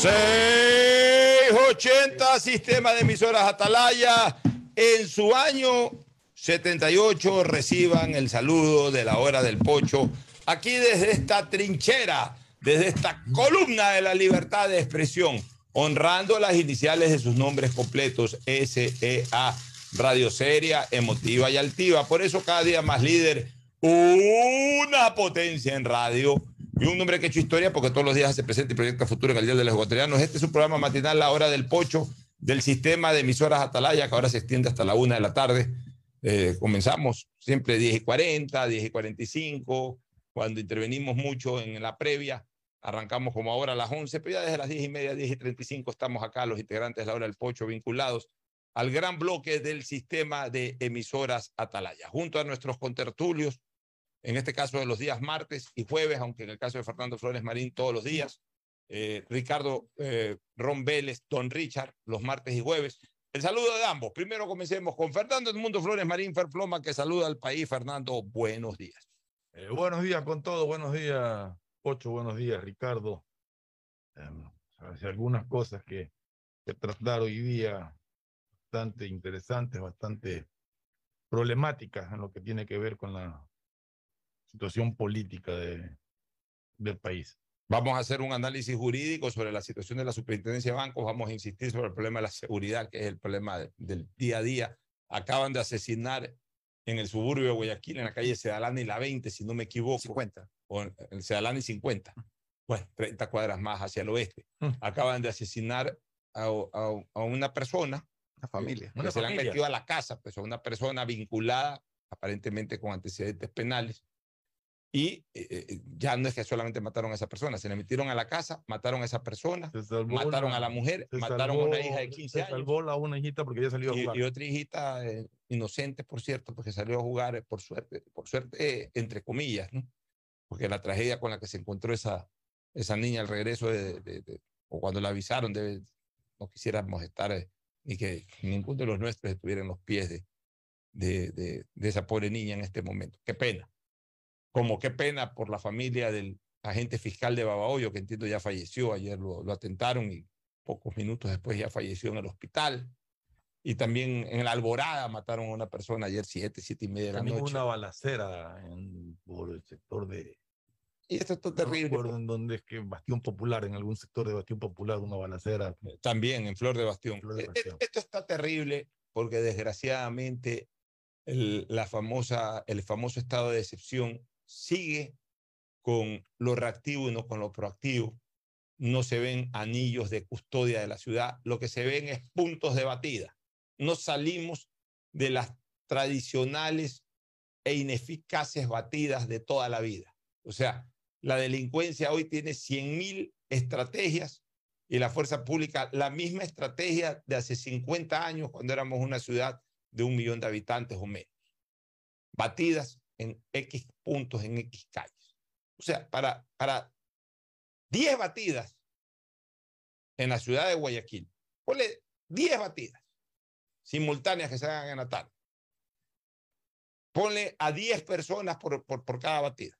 ...680 Sistema de Emisoras Atalaya... ...en su año 78 reciban el saludo de la hora del pocho... ...aquí desde esta trinchera... ...desde esta columna de la libertad de expresión... ...honrando las iniciales de sus nombres completos... SEA Radio Seria, Emotiva y Altiva... ...por eso cada día más líder... ...una potencia en radio y un hombre que ha hecho historia porque todos los días se presenta y proyecta futuro en el Día de los Ecuatorianos. Este es un programa matinal, la hora del pocho, del sistema de emisoras Atalaya, que ahora se extiende hasta la una de la tarde. Eh, comenzamos siempre 10 y 40, 10 y 45, cuando intervenimos mucho en la previa, arrancamos como ahora a las 11, pero ya desde las 10 y media, 10 y 35 estamos acá, los integrantes de la hora del pocho, vinculados al gran bloque del sistema de emisoras Atalaya, junto a nuestros contertulios, en este caso de los días martes y jueves, aunque en el caso de Fernando Flores Marín todos los días, eh, Ricardo eh, Ron Vélez, Don Richard, los martes y jueves. El saludo de ambos. Primero comencemos con Fernando Edmundo Flores Marín Ferploma, que saluda al país. Fernando, buenos días. Eh, buenos días con todo, buenos días, Ocho, buenos días, Ricardo. Em, algunas cosas que, que tratar hoy día bastante interesantes, bastante problemáticas en lo que tiene que ver con la situación política de, del país. Vamos a hacer un análisis jurídico sobre la situación de la superintendencia de bancos. Vamos a insistir sobre el problema de la seguridad, que es el problema del día a día. Acaban de asesinar en el suburbio de Guayaquil, en la calle Sedalani la 20, si no me equivoco. 50. O en el Sedalani 50. Bueno, 30 cuadras más hacia el oeste. Mm. Acaban de asesinar a, a, a una persona. Una familia. Que Una se le han familia. metido a la casa, pues a una persona vinculada aparentemente con antecedentes penales. Y eh, eh, ya no es que solamente mataron a esa persona, se le metieron a la casa, mataron a esa persona, salvó mataron una- a la mujer, mataron a una salvó- hija de 15 se años. salvó la una hijita porque ya salió a Y, jugar. y otra hijita eh, inocente, por cierto, porque salió a jugar, eh, por suerte, por suerte, eh, entre comillas, ¿no? Porque la tragedia con la que se encontró esa, esa niña al regreso de, de- de- o cuando la avisaron, debe- no quisiéramos estar eh, ni que ninguno de los nuestros estuviera en los pies de, de, de, de esa pobre niña en este momento. Qué pena. Como qué pena por la familia del agente fiscal de Babahoyo, que entiendo ya falleció, ayer lo, lo atentaron y pocos minutos después ya falleció en el hospital. Y también en la Alborada mataron a una persona ayer siete, siete y media de la noche. una balacera en, por el sector de. Y esto es No terrible. recuerdo en dónde es que Bastión Popular, en algún sector de Bastión Popular, una balacera. También en Flor de Bastión. Flor de E- e- Bastión. Esto está terrible porque desgraciadamente el, la famosa, el famoso estado de excepción sigue con lo reactivo y no con lo proactivo. No se ven anillos de custodia de la ciudad, lo que se ven es puntos de batida. No salimos de las tradicionales e ineficaces batidas de toda la vida. O sea, la delincuencia hoy tiene 100.000 estrategias y la fuerza pública la misma estrategia de hace 50 años cuando éramos una ciudad de un millón de habitantes o menos. Batidas en X puntos, en X calles. O sea, para, para 10 batidas en la ciudad de Guayaquil, ponle 10 batidas simultáneas que se hagan en la tarde. Ponle a 10 personas por, por, por cada batida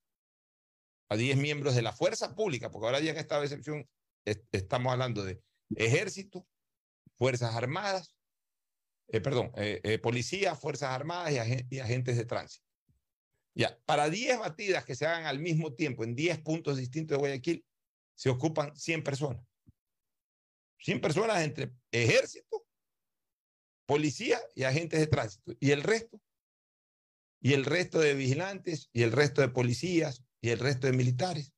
a 10 miembros de la fuerza pública, porque ahora ya en esta excepción es- estamos hablando de ejército, fuerzas armadas, eh, perdón, eh, eh, policía, fuerzas armadas y agentes de tránsito. Para 10 batidas que se hagan al mismo tiempo en 10 puntos distintos de Guayaquil, se ocupan 100 personas. 100 personas entre ejército, policía y agentes de tránsito. Y el resto, y el resto de vigilantes, y el resto de policías, y el resto de militares.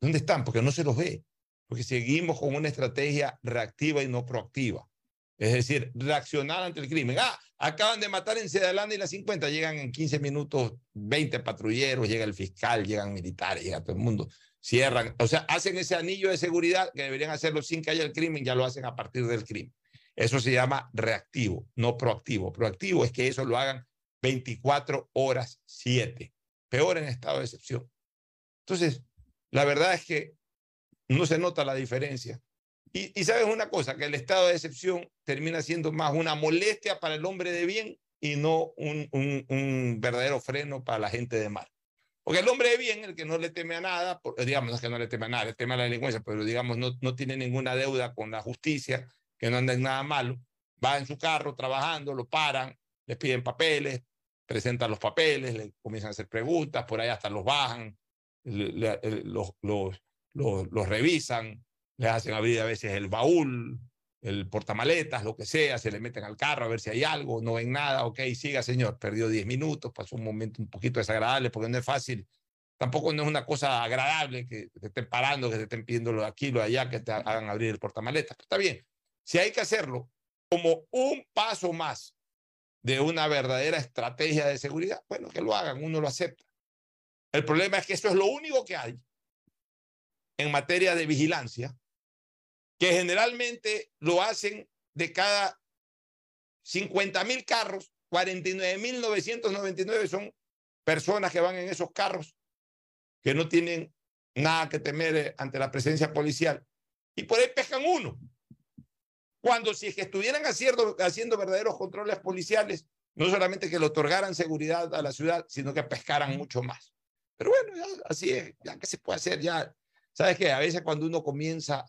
¿Dónde están? Porque no se los ve. Porque seguimos con una estrategia reactiva y no proactiva. Es decir, reaccionar ante el crimen. Ah, acaban de matar en Sedalanda y la 50, llegan en 15 minutos 20 patrulleros, llega el fiscal, llegan militares, llega todo el mundo, cierran. O sea, hacen ese anillo de seguridad que deberían hacerlo sin que haya el crimen, ya lo hacen a partir del crimen. Eso se llama reactivo, no proactivo. Proactivo es que eso lo hagan 24 horas 7 peor en estado de excepción. Entonces, la verdad es que no se nota la diferencia. Y, sabes una cosa, que el estado de excepción termina siendo más una molestia para el hombre de bien y no un, un, un verdadero freno para la gente de mal. Porque el hombre de bien, el que no le teme a nada, digamos, no es que no le teme a nada, le teme a la delincuencia, pero digamos, no, no tiene ninguna deuda con la justicia, que no anda en nada malo, va en su carro trabajando, lo paran, le piden papeles, presentan los papeles, le comienzan a hacer preguntas, por ahí hasta los bajan, los, los, los, los revisan, le hacen abrir a veces el baúl, el portamaletas, lo que sea, se le meten al carro a ver si hay algo, no ven nada, ok, siga señor, perdió 10 minutos, pasó un momento un poquito desagradable porque no es fácil, tampoco no es una cosa agradable que te estén parando, que te estén pidiendo lo de aquí, lo de allá, que te hagan abrir el portamaletas, está bien, si hay que hacerlo como un paso más de una verdadera estrategia de seguridad, bueno, que lo hagan, uno lo acepta. El problema es que eso es lo único que hay en materia de vigilancia que generalmente lo hacen de cada 50 mil carros, 49.999 son personas que van en esos carros que no tienen nada que temer eh, ante la presencia policial. Y por ahí pescan uno. Cuando si es que estuvieran haciendo, haciendo verdaderos controles policiales, no solamente que le otorgaran seguridad a la ciudad, sino que pescaran mucho más. Pero bueno, así es, ya que se puede hacer, ya. ¿Sabes qué? A veces cuando uno comienza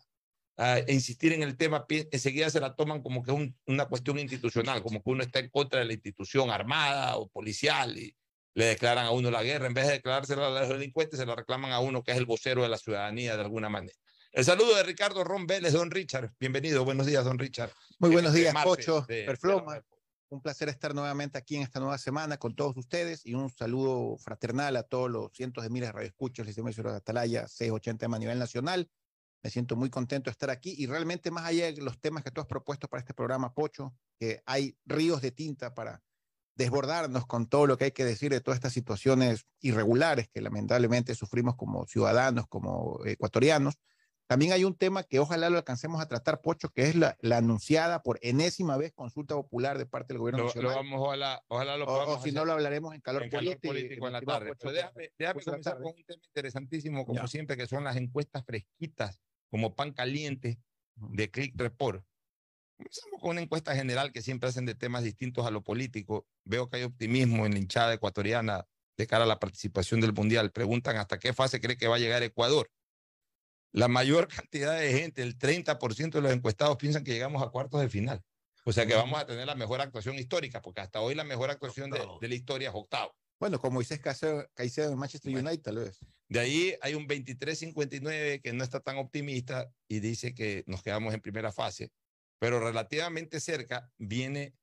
a insistir en el tema, enseguida se la toman como que es una cuestión institucional, como que uno está en contra de la institución armada o policial y le declaran a uno la guerra. En vez de declarársela a los delincuentes, se la reclaman a uno que es el vocero de la ciudadanía de alguna manera. El saludo de Ricardo Ron Vélez, don Richard. Bienvenido, buenos días, don Richard. Muy buenos días, Pocho, Perfloma. Un placer estar nuevamente aquí en esta nueva semana con todos ustedes y un saludo fraternal a todos los cientos de miles de radioescuchos, Liceo de Atalaya, 680 a nivel nacional me siento muy contento de estar aquí y realmente más allá de los temas que tú has propuesto para este programa, Pocho, que hay ríos de tinta para desbordarnos con todo lo que hay que decir de todas estas situaciones irregulares que lamentablemente sufrimos como ciudadanos, como ecuatorianos. También hay un tema que ojalá lo alcancemos a tratar, Pocho, que es la, la anunciada por enésima vez consulta popular de parte del gobierno lo, nacional. Lo vamos, ojalá, ojalá lo o, o si no lo hablaremos en calor, en calor político, en la tarde. Pocho, déjame, déjame comenzar con un tema interesantísimo, como ya. siempre, que son las encuestas fresquitas como pan caliente de Click Report. Comenzamos con una encuesta general que siempre hacen de temas distintos a lo político. Veo que hay optimismo en la hinchada ecuatoriana de cara a la participación del Mundial. Preguntan hasta qué fase cree que va a llegar Ecuador. La mayor cantidad de gente, el 30% de los encuestados piensan que llegamos a cuartos de final. O sea que vamos a tener la mejor actuación histórica, porque hasta hoy la mejor actuación de, de la historia es octavo. Bueno, como dices Caicedo en Manchester bueno, United, tal vez. De ahí hay un 23-59 que no está tan optimista y dice que nos quedamos en primera fase, pero relativamente cerca viene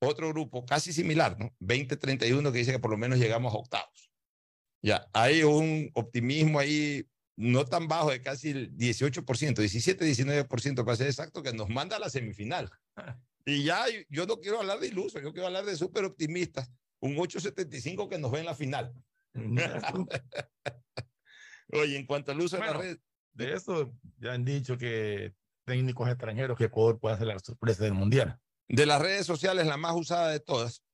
otro grupo casi similar, ¿no? 20-31 que dice que por lo menos llegamos a octavos. Ya, hay un optimismo ahí no tan bajo de casi el 18%, 17-19% para ser exacto, que nos manda a la semifinal. Y ya yo no quiero hablar de ilusos, yo quiero hablar de súper optimistas un 8.75 que nos ve en la final. Oye, en cuanto al uso bueno, de la red. De eso ya han dicho que técnicos extranjeros que Ecuador puede hacer la sorpresa del Mundial. De las redes sociales, la más usada de todas,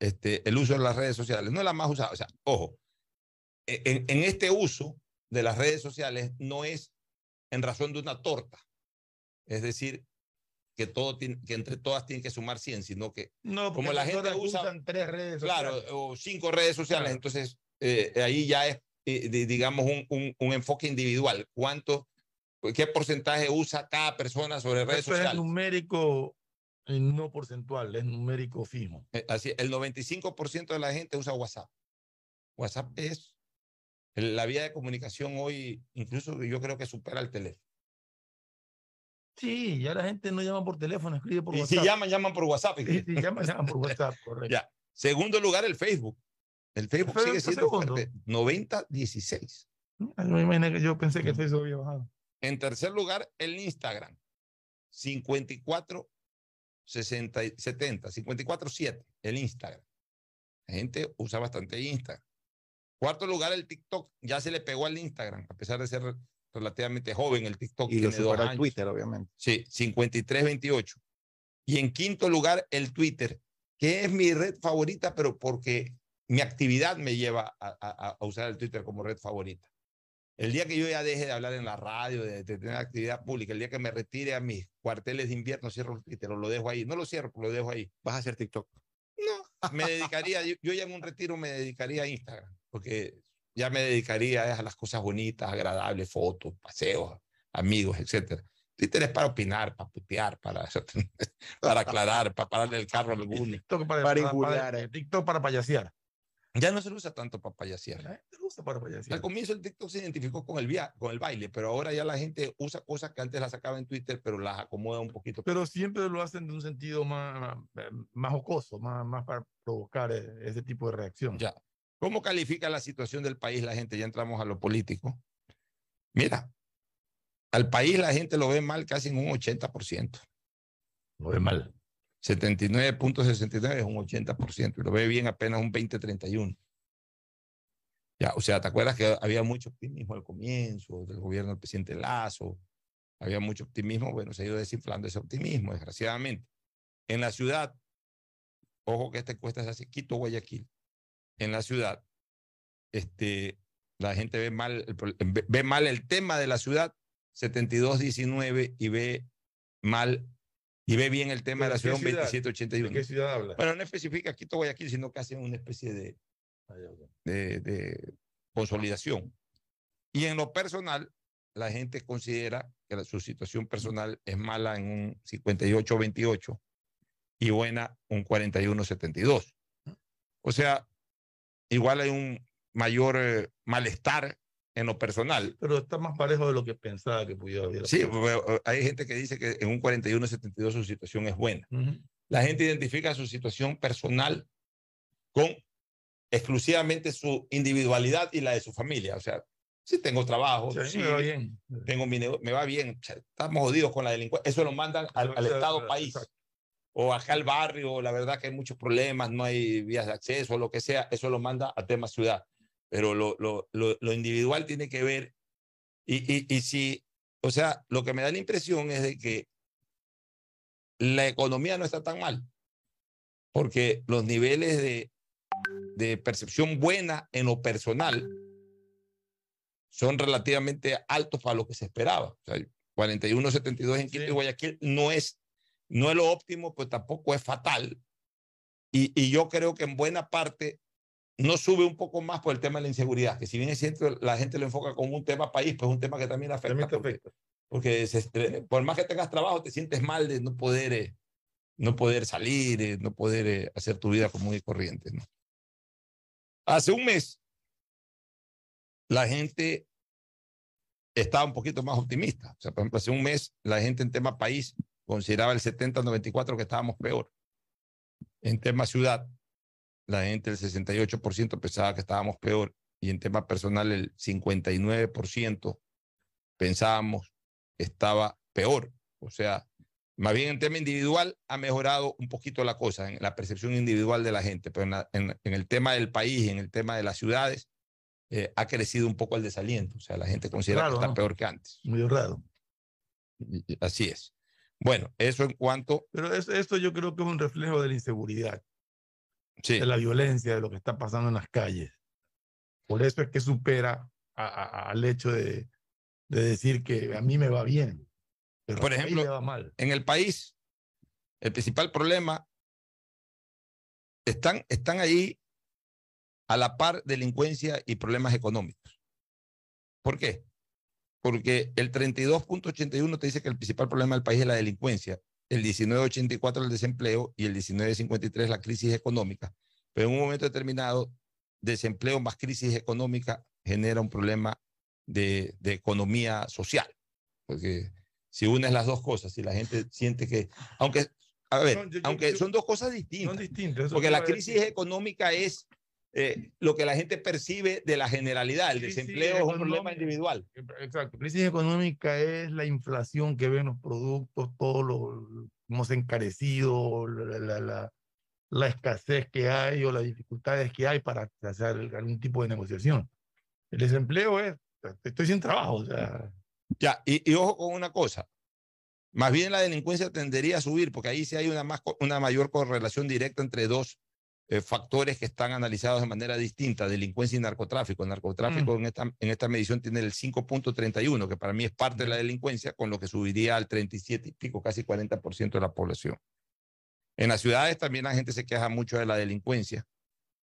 este, el uso de las redes sociales, no es la más usada. O sea, ojo, e, en, en este uso de las redes sociales no es en razón de una torta. Es decir, que todo tiene, que entre todas tienen que sumar 100, sino que no, como la gente usa usan tres redes claro, o cinco redes sociales, claro. entonces eh, ahí ya es, eh, digamos, un, un, un, enfoque individual. ¿Cuánto, qué porcentaje usa cada persona sobre redes Eso sociales? Es numérico, no porcentual, es numérico fijo. Eh, así, el 95% de la gente usa WhatsApp. WhatsApp es la vía de comunicación hoy, incluso yo creo que supera el teléfono. Sí, ya la gente no llama por teléfono, escribe por y WhatsApp. Y si llaman, llaman por WhatsApp. Sí, sí, llaman, llaman por WhatsApp, correcto. Ya. Segundo lugar, el Facebook. El Facebook sigue siendo fuerte. 90-16. Yo, yo pensé que el Facebook había bajado. En tercer lugar, el Instagram. 54 60, 70, 54 7, el Instagram. La gente usa bastante Instagram. Cuarto lugar, el TikTok. Ya se le pegó al Instagram, a pesar de ser relativamente joven el TikTok. Y tiene dos años. Twitter, obviamente. Sí, 53-28. Y en quinto lugar, el Twitter, que es mi red favorita, pero porque mi actividad me lleva a, a, a, usar el Twitter como red favorita. El día que yo ya deje de hablar en la radio, de, de, tener actividad pública, el día que me retire a mis cuarteles de invierno, cierro el Twitter o lo dejo ahí. No lo cierro, lo dejo ahí. ¿Vas a hacer TikTok? Me dedicaría, yo, yo ya en un retiro me dedicaría a Instagram, porque ya me dedicaría a las cosas bonitas, agradables, fotos, paseos, amigos, etcétera. Twitter es para opinar, para putear, para, para aclarar, para pararle el carro a alguno. TikTok para, para, para, TikTok para payasear. Ya no se lo usa tanto usa para payasear. Al comienzo el TikTok se identificó con el, via con el baile, pero ahora ya la gente usa cosas que antes las sacaba en Twitter, pero las acomoda un poquito. Pero siempre lo hacen de un sentido más, más, jocoso, más, más para provocar eh, ese tipo de reacción. Ya. ¿Cómo califica la situación del país la gente? Ya entramos a lo político. Mira, al país la gente lo ve mal casi en un 80%. Lo ve mal. 79.69 es un 80% y lo ve bien apenas un 20-31. Ya, o sea, ¿te acuerdas que había mucho optimismo al comienzo del gobierno del presidente Lazo? Había mucho optimismo, bueno, se ha ido desinflando ese optimismo, desgraciadamente. En la ciudad, ojo que esta encuesta se hace Quito, Guayaquil. En la ciudad, este, la gente ve mal, ve mal el tema de la ciudad 72-19 y ve mal y ve bien el tema de la ciudad, 2781. ¿De qué ciudad habla? Bueno, no especifica Quito Guayaquil, sino que hacen una especie de, ah, de, de, consolidación. Y en lo personal, la gente considera que su situación personal es mala en un 58-28 y buena un 41-72. O sea, igual hay un mayor eh, malestar en lo personal. Pero está más parejo de lo que pensaba que pudiera haber. Sí, hay gente que dice que en un 41-72 su situación es buena. La gente identifica su situación personal con exclusivamente su individualidad y la de su familia. O sea, si tengo trabajo, sí, me va bien. Tengo mi me va bien. Estamos jodidos con la delincuencia. Eso lo mandan al, al Estado país. O acá al barrio, la verdad que hay muchos problemas, no hay vías de acceso, lo que sea, eso lo manda a tema ciudad pero lo, lo, lo, individual tiene que ver, y, y, y si, o sea, lo que me da la impresión es de que la economía no está tan mal, porque los niveles de, de percepción buena en lo personal son relativamente altos para lo que se esperaba. O sea, 41.72 en Quito y Guayaquil no es, no es lo óptimo, pues tampoco es fatal. Y, y yo creo que en buena parte no sube un poco más por el tema de la inseguridad, que si bien es cierto, la gente lo enfoca como un tema país, pues es un tema que también afecta. porque, por más que tengas trabajo, te sientes mal de no poder, eh, no poder salir, eh, no poder eh, hacer tu vida común y corriente. ¿no? Hace un mes, la gente estaba un poquito más optimista. O sea, por ejemplo, hace un mes, la gente en tema país consideraba el 70-94 que estábamos peor. En tema ciudad, la gente, el 68% pensaba que estábamos peor y en tema personal el 59% pensábamos que estaba peor. O sea, más bien en tema individual ha mejorado un poquito la cosa, en la percepción individual de la gente, pero en, el tema del país, en el tema de las ciudades, eh, ha crecido un poco el desaliento. O sea, la gente considera que está peor que antes. Muy raro. Así es. Bueno, eso en cuanto... Pero esto yo creo que es un reflejo de la inseguridad de la violencia, de lo que está pasando en las calles. Por eso es que supera al hecho de, de, decir que a mí me va bien. Pero Por ejemplo, va mal. en el país, el principal problema, están, están ahí a la par delincuencia y problemas económicos. ¿Por qué? Porque el 32.81 te dice que el principal problema del país es la delincuencia el 1984 el desempleo y el 1953 la crisis económica. Pero en un momento determinado, desempleo más crisis económica genera un problema de, de economía social. Porque si unes las dos cosas, si la gente siente que, aunque, a ver, aunque son dos cosas distintas. Son distintas. Porque la crisis económica es eh, lo que la gente percibe de la generalidad. El desempleo es un problema individual. Exacto. Crisis económica es la inflación que ven los productos, todo lo hemos encarecido, la, la, la, escasez que hay o las dificultades que hay para hacer algún tipo de negociación. El desempleo es, estoy sin trabajo. O sea. Ya, y, y ojo con una cosa. Más bien la delincuencia tendería a subir, porque ahí sí hay una, más, una mayor correlación directa entre dos eh, factores que están analizados de manera distinta, delincuencia y narcotráfico. El narcotráfico mm. en, esta, en esta medición tiene el 5.31, que para mí es parte de la delincuencia, con lo que subiría al 37 y pico, casi 40% de la población. En las ciudades también la gente se queja mucho de la delincuencia.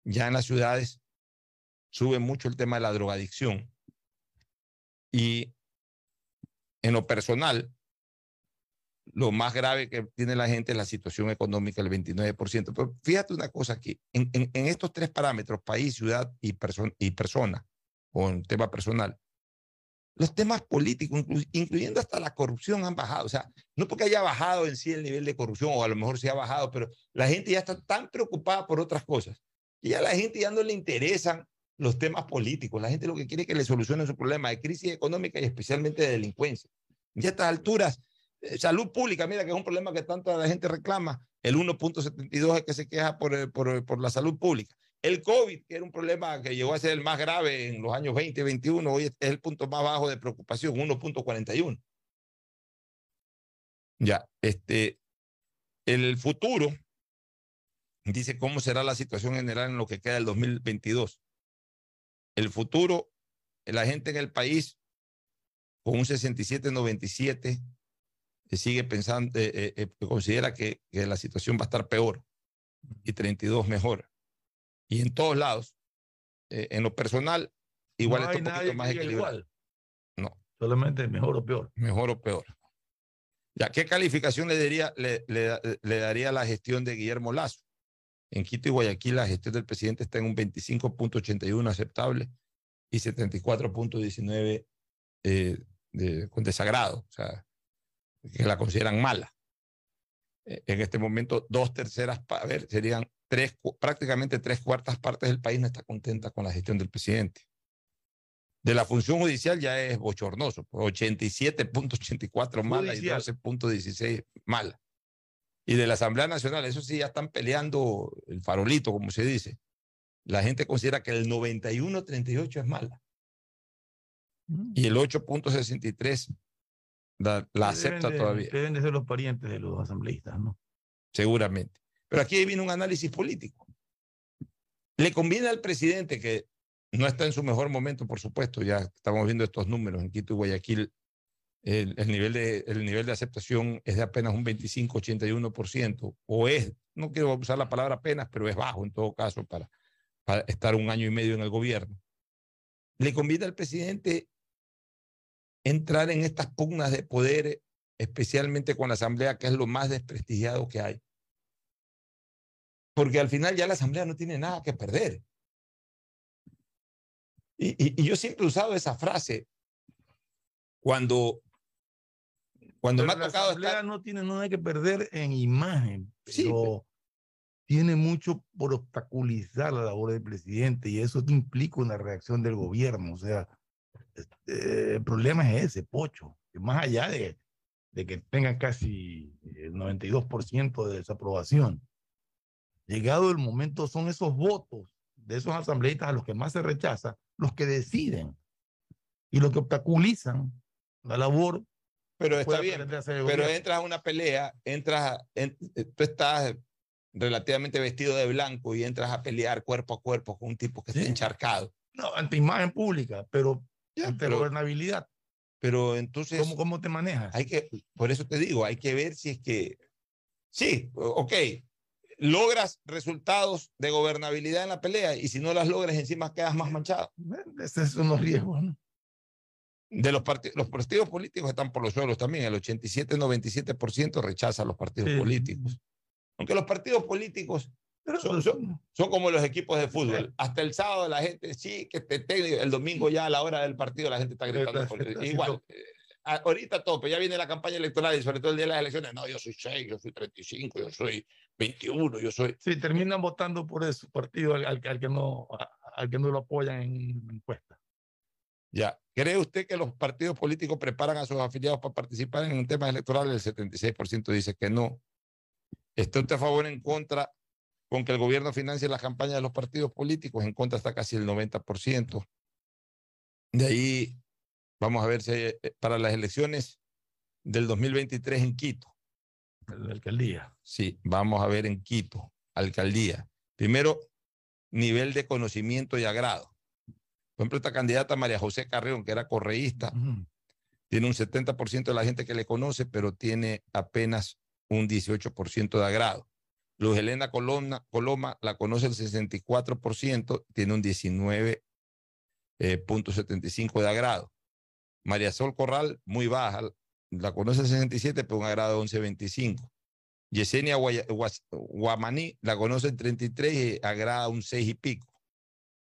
Ya en las ciudades sube mucho el tema de la drogadicción. Y en lo personal, lo más grave que tiene la gente es la situación económica, el 29%. Pero fíjate una cosa aquí, en, estos tres parámetros, país, ciudad y, y persona, o en tema personal, los temas políticos, incluyendo hasta la corrupción, han bajado. O sea, no porque haya bajado en sí el nivel de corrupción, o a lo mejor se ha bajado, pero la gente ya está tan preocupada por otras cosas, y a la gente ya no le interesan los temas políticos. La gente lo que quiere es que le solucionen su problema de crisis económica y especialmente de delincuencia. Y a estas alturas, salud pública, mira que es un problema que tanta la gente reclama, el 1.72 es que se queja por, eh, por, por la salud pública. El COVID, que era un problema que llegó a ser el más grave en los años 20 y 21, hoy es el punto más bajo de preocupación, 1.41. Ya, este, el futuro dice cómo será la situación general en lo que queda del 2022. El futuro, la gente en el país con un 67-97 eh, sigue pensando, eh, eh, considera que, que la situación va a estar peor y 32 mejor y en todos lados. Eh, en lo personal, igual no está un poquito más equilibrado. No. Solamente mejor o peor. Mejor o peor. Ya, ¿qué calificación le daría, le, le, daría la gestión de Guillermo Lazo? En Quito y Guayaquil la gestión del presidente está en un 25.81 aceptable y 74.19 eh, de, con desagrado, o sea, que la consideran mala. Eh, en este momento, dos terceras, a ver, serían tres, prácticamente tres cuartas partes del país no está contenta con la gestión del presidente. De la función judicial ya es bochornoso, 87.84 pues, mala y 12.16 mala. Y de la Asamblea Nacional, eso sí, ya están peleando el farolito, como se dice. La gente considera que el 91.38 es mala. Y el 8.63 la, la acepta todavía. Deben de ser los parientes de los asambleístas, ¿no? Seguramente. Pero aquí viene un análisis político. Le conviene al presidente que no está en su mejor momento, por supuesto, ya estamos viendo estos números en Quito y Guayaquil, el, nivel, de, el nivel de aceptación es de apenas un 25-81%, o es, no quiero usar la palabra apenas, pero es bajo en todo caso para, para estar un año y medio en el gobierno. Le conviene al presidente entrar en estas pugnas de poder, especialmente con la Asamblea, que es lo más desprestigiado que hay porque al final ya la Asamblea no tiene nada que perder. Y, yo siempre he usado esa frase cuando, cuando me ha tocado. La Asamblea no tiene nada que perder en imagen, pero tiene mucho por obstaculizar la labor del presidente y eso implica una reacción del gobierno. O sea, el problema es ese, Pocho, que más allá de, de que tengan casi el 92% de desaprobación llegado el momento, son esos votos de esos asambleístas a los que más se rechaza, los que deciden y los que obstaculizan la labor. Pero está bien, pero entras a una pelea, entras, en, eh, tú estás relativamente vestido de blanco y entras a pelear cuerpo a cuerpo con un tipo que está encharcado. No, ante imagen pública, pero ante gobernabilidad. Pero entonces... ¿Cómo, ¿Cómo te manejas? Hay que, por eso te digo, hay que ver si es que... Sí, ok, logras resultados de gobernabilidad en la pelea y si no las logras encima quedas más manchado. Esos son los riesgos, ¿no? De los, partidos, los partidos políticos están por los suelos también. El 87-97% rechaza a los partidos políticos. Aunque los partidos políticos son, son, como los equipos de fútbol. Hasta el sábado la gente, sí, que te, te, el domingo ya a la hora del partido la gente está gritando. Igual, ahorita tope, ya viene la campaña electoral y sobre todo el día de las elecciones, no, yo soy 6, yo soy 35, yo soy 21, yo soy... Sí, terminan votando por su partido al, al, que no, al que no lo apoyan en encuesta. Ya, ¿cree usted que los partidos políticos preparan a sus afiliados para participar en un tema electoral? El 76% dice que no. ¿Está usted a favor o en contra con que el gobierno financie las campañas de los partidos políticos? En contra está casi el 90%. De ahí Vamos a ver si eh, para las elecciones del 2023 en Quito. La alcaldía. Sí, vamos a ver en Quito, alcaldía. Primero, nivel de conocimiento y agrado. Por ejemplo, esta candidata María José Carreón, que era correísta, tiene un 70% de la gente que le conoce, pero tiene apenas un 18% de agrado. Luz Helena Coloma, la conoce el 64%, tiene un 19% eh, punto 75 de agrado. María Sol Corral, muy baja, la conoce 67, pero un agrado de 11.25. Yesenia Guamaní la conoce en 33 y agrada un 6 y pico.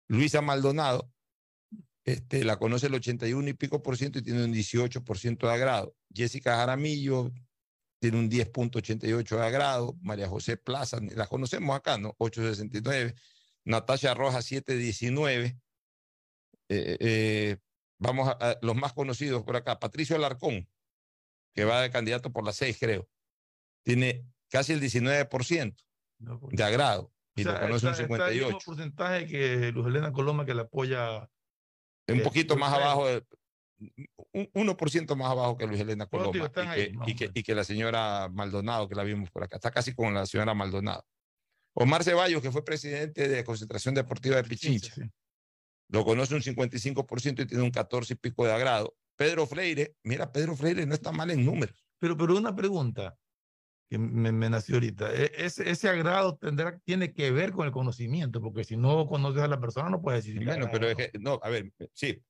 Luisa Maldonado este, la conoce el 81 y pico por ciento y tiene un 18% de agrado. Jessica Jaramillo tiene un 10.88 de agrado. María José Plaza, la conocemos acá, ¿no? 8.69. Natasha Rojas, 7.19. Eh, eh, vamos a, los más conocidos por acá. Patricio Alarcón, que va de candidato por la 6, creo. Tiene casi el 19% de agrado. Y lo conoce un 58. Está porcentaje que Luz Elena Coloma que la apoya. Un poquito más abajo, de, un 1% más abajo que Luis Elena Coloma y, que, y, que, la señora Maldonado, que la vimos por acá. Está casi con la señora Maldonado. Omar Ceballos, que fue presidente de Concentración Deportiva de Pichincha. Lo conoce un 55% y tiene un 14 y pico de agrado. Pedro Freire, mira, Pedro Freire no está mal en números. Pero, pero una pregunta que me, nació ahorita. E, ese, ese, agrado tendrá, tiene que ver con el conocimiento, porque si no conoces a la persona no puedes decir. Bueno, pero es que, no, a ver, sí,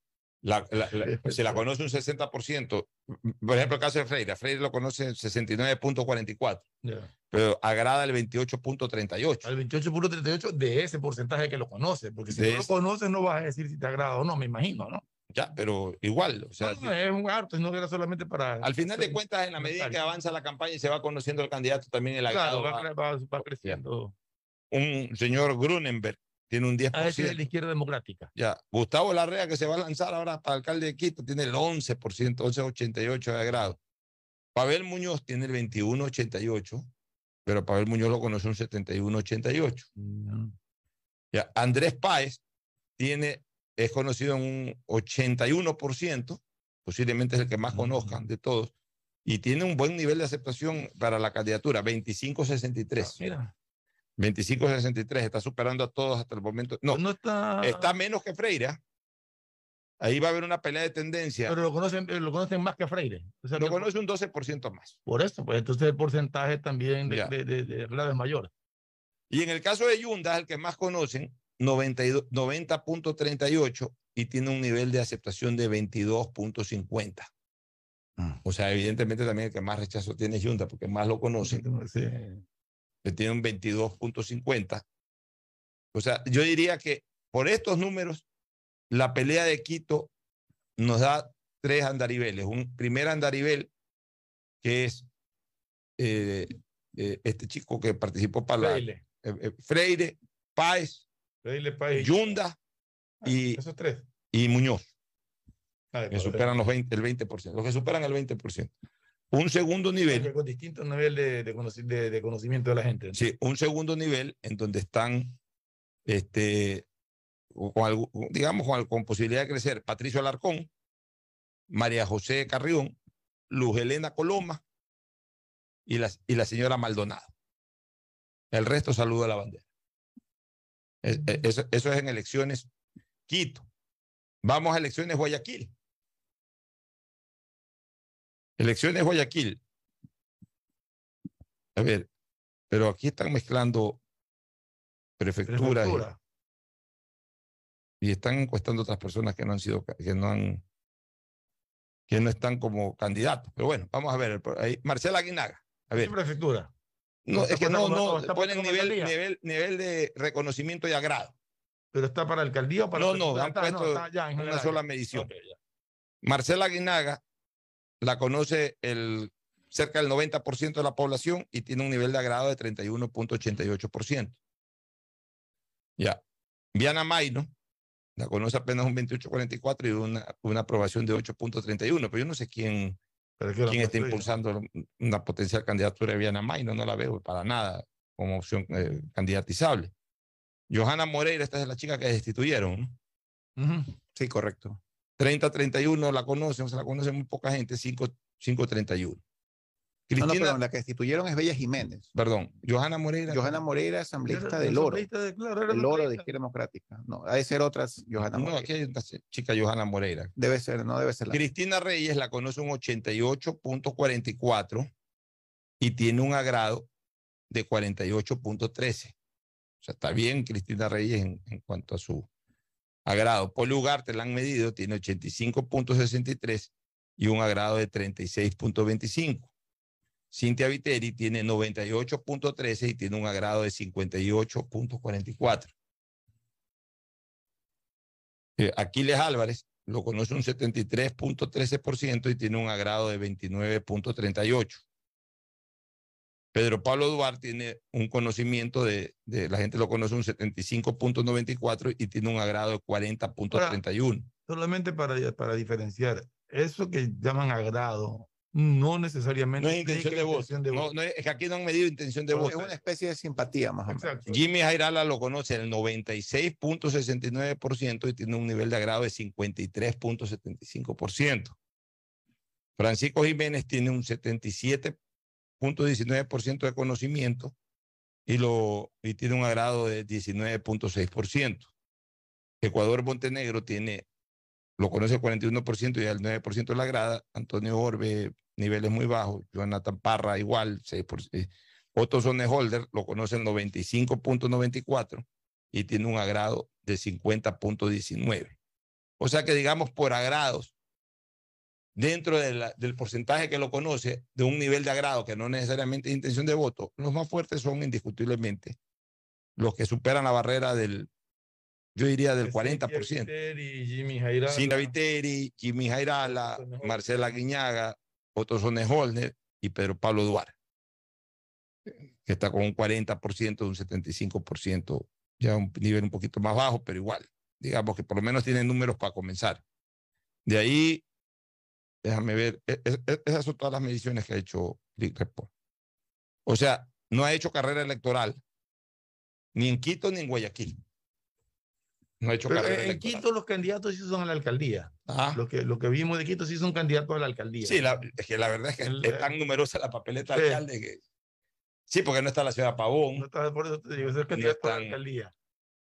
la, la, se la conoce un 60%. Por ejemplo, el caso de Freire. Freire lo conoce 69.44. Pero agrada el 28.38. Al 28.38 de ese porcentaje que lo conoce. Porque si no lo conoces, no vas a decir si te agrada o no, me imagino, ¿no? Ya, pero igual, o sea, es un arte, no era solamente para... Al final de cuentas, en la medida que avanza la campaña y se va conociendo el candidato, también el agrado va, va, creciendo. Un señor Grunenberg tiene un 10%. Ah, ese es de la izquierda democrática. Ya, Gustavo Larrea, que se va a lanzar ahora para alcalde de Quito, tiene el 11%, 11,88 de agrado. Pavel Muñoz tiene el 21,88, pero Pavel Muñoz lo conoce un 71,88. Mm. Ya, Andrés Páez tiene es conocido en un 81%, posiblemente es el que más conozcan de todos, y tiene un buen nivel de aceptación para la candidatura, 25-63. Mira. 25-63, está superando a todos hasta el momento. No, no está... está menos que Freire. ¿ah? Ahí va a haber una pelea de tendencia. Pero lo conocen, eh, lo conocen más que Freire. lo conoce un 12% más. Por eso, pues entonces el porcentaje también de, de, de, de, es mayor. Y en el caso de Yunda, el que más conocen, 90.38 y tiene un nivel de aceptación de 22.50. Mm. O sea, evidentemente también el que más rechazo tiene es Junta, porque más lo conocen. Tiene un 22.50. O sea, yo diría que por estos números, la pelea de Quito nos da tres andariveles. Un primer andarivel, que es eh, eh, este chico que participó para Freire. la... Eh, Freire, Páez Yunda ah, y, esos tres. y Muñoz. Ah, que superan los 20, el 20%. Los que superan el 20%. Un segundo nivel. Con distintos niveles de, de, conocimiento de la gente. Sí, un segundo nivel en donde están, este, con, digamos, con, con, posibilidad de crecer Patricio Alarcón, María José Carrión, Luz Elena Coloma y la, y la señora Maldonado. El resto saluda a la bandera. E, eso, es en elecciones Quito. Vamos a elecciones Guayaquil. Elecciones Guayaquil. A ver, pero aquí están mezclando prefecturas y, están encuestando otras personas que no han sido, que no han, que no están como candidatos. Pero bueno, vamos a ver. Ahí, Marcela Aguinaga. A ver. prefectura? No, es que no, no, ponen nivel, nivel, nivel de reconocimiento y agrado. ¿Pero está para alcaldía o para No, no, han puesto una sola medición. Marcela Guinaga la conoce el, cerca del 90% de la población y tiene un nivel de agrado de 31.88%. Ya. Viana Maino la conoce apenas un 28.44 y una, una aprobación de 8.31, pero yo no sé quién ¿Quién está impulsando una potencial candidatura de Viana Maino? No la veo para nada como opción eh, candidatizable. Johanna Moreira, esta es la chica que destituyeron. Sí, correcto. 30-31 la conocen, se la conoce muy poca gente, 5-31. Cristina, no, no, perdón, la que destituyeron es Bella Jiménez. Perdón, Johanna Moreira. Johanna Moreira, asambleísta del Oro. De, claro, el Oro de Izquierda Democrática. No, ha de ser otras Johanna Moreira. No, aquí hay una chica Johanna Moreira. Debe ser, no debe ser la. Cristina Reyes la conoce un 88.44 y tiene un agrado de 48.13. O sea, está bien Cristina Reyes en, en cuanto a su agrado. Paul Ugarte la han medido, tiene 85.63 y un agrado de 36.25. Cintia Viteri tiene 98.13 y tiene un agrado de 58.44. Eh, Aquiles Álvarez lo conoce un 73.13% y tiene un agrado de 29.38. Pedro Pablo Duarte tiene un conocimiento de, la gente lo conoce un 75.94 y tiene un agrado de 40.31. Solamente para, para diferenciar, eso que llaman agrado no necesariamente. No es intención de voto. No, es, que aquí no han medido intención de voto. Es una especie de simpatía, más o menos. Jimmy Jairala lo conoce el 96.69% y tiene un nivel de agrado de 53.75%. Francisco Jiménez tiene un 77.19% de conocimiento y, lo, y tiene un agrado de 19.6%. Ecuador Montenegro tiene lo conoce el 41% y el 9% de la grada. Antonio Orbe, niveles muy bajos. Jonathan Parra, igual, 6%. Otto Holder lo conoce el 95.94 y tiene un agrado de 50.19. O sea que, digamos, por agrados, dentro del porcentaje que lo conoce, de un nivel de agrado que no necesariamente es intención de voto, los más fuertes son indiscutiblemente los que superan la barrera del yo diría del 40%. Viteri, Jimmy Jairala. Viteri, Jimmy Jairala, Marcela Guiñaga, Otto Holner y Pedro Pablo Duarte, que está con un 40%, un 75%, ya un nivel un poquito más bajo, pero igual, digamos que por lo menos tienen números para comenzar. De ahí, déjame ver, e, e, e, esas son todas las mediciones que ha hecho Rick Report. O sea, no ha hecho carrera electoral ni en Quito ni en Guayaquil. No ha hecho carrera En Quito los candidatos sí son a la alcaldía. Ah. Lo, que, lo que vimos de Quito sí son candidatos a la alcaldía. Sí, la, es que la verdad es que es tan numerosa la papeleta sí. alcalde que... Sí, porque no está la ciudad de Pavón. No está, por eso te digo, es candidato a la alcaldía.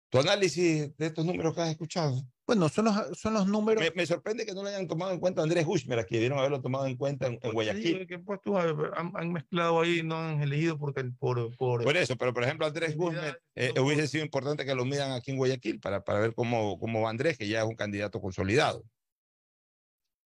Tu análisis de estos números que has escuchado. Bueno, son los, son los números. Me, sorprende que no lo hayan tomado en cuenta Andrés Hushmer, que debieron haberlo tomado en cuenta en, Guayaquil. Que, pues, tú, han, mezclado ahí, no han elegido por, por, por, eso, pero por ejemplo, Andrés Hushmer eh, hubiese sido importante que lo midan aquí en Guayaquil para, para ver cómo, cómo va Andrés, que ya es un candidato consolidado.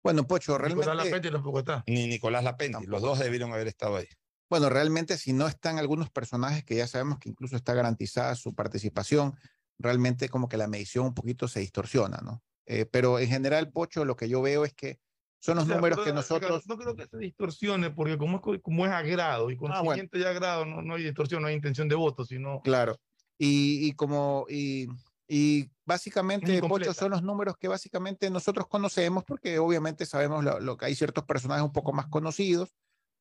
Bueno, Pocho, realmente. Nicolás Lapenti tampoco está. Ni Nicolás Lapenti, los dos debieron haber estado ahí. Bueno, realmente si no están algunos personajes que ya sabemos que incluso está garantizada su participación, realmente como que la medición un poquito se distorsiona, ¿no? Eh, pero en general, Pocho, lo que yo veo es que son los números que nosotros... No creo que se distorsione, porque como es, como es agrado, y con ah, siguiente ya agrado no, no hay distorsión, no hay intención de voto, sino... Claro, y, y como... Y, y básicamente, Pocho, son los números que básicamente nosotros conocemos, porque obviamente sabemos lo, que hay ciertos personajes un poco más conocidos.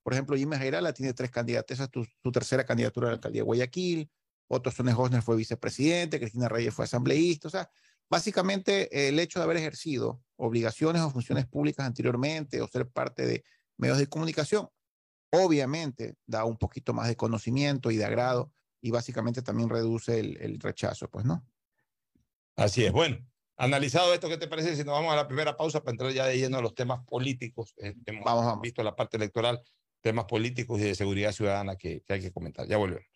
Por ejemplo, Jimmy Jairala tiene tres candidatos, a su, su tercera candidatura a la alcaldía de Guayaquil. Otto Sones Hosner fue vicepresidente, Cristina Reyes fue asambleísta, o sea, básicamente el hecho de haber ejercido obligaciones o funciones públicas anteriormente o ser parte de medios de comunicación, obviamente da un poquito más de conocimiento y de agrado y básicamente también reduce el, rechazo, pues, ¿no? Así es. Bueno, analizado esto, ¿qué te parece si nos vamos a la primera pausa para entrar ya de lleno a los temas políticos? Eh, hemos vamos, visto la parte electoral, temas políticos y de seguridad ciudadana que hay que comentar. Ya volvemos.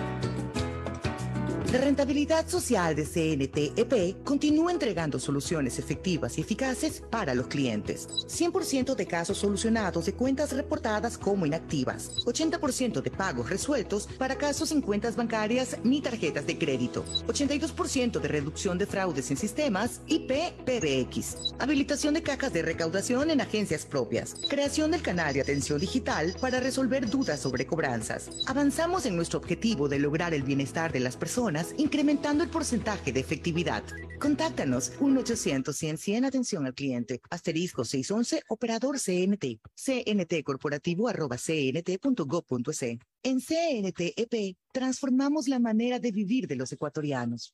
La rentabilidad social de CNTEP continúa entregando soluciones efectivas y eficaces para los clientes. 100% de casos solucionados de cuentas reportadas como inactivas. 80% de pagos resueltos para casos en cuentas bancarias ni tarjetas de crédito. 82% de reducción de fraudes en sistemas IP-PBX. Habilitación de cajas de recaudación en agencias propias. Creación del canal de atención digital para resolver dudas sobre cobranzas. Avanzamos en nuestro objetivo de lograr el bienestar de las personas incrementando el porcentaje de efectividad. Contáctanos 1-800-100-100 Atención al Cliente. Asterisco 611 Operador CNT. CNT Corporativo arroba cnt.gov.es. En CNTEP transformamos la manera de vivir de los ecuatorianos.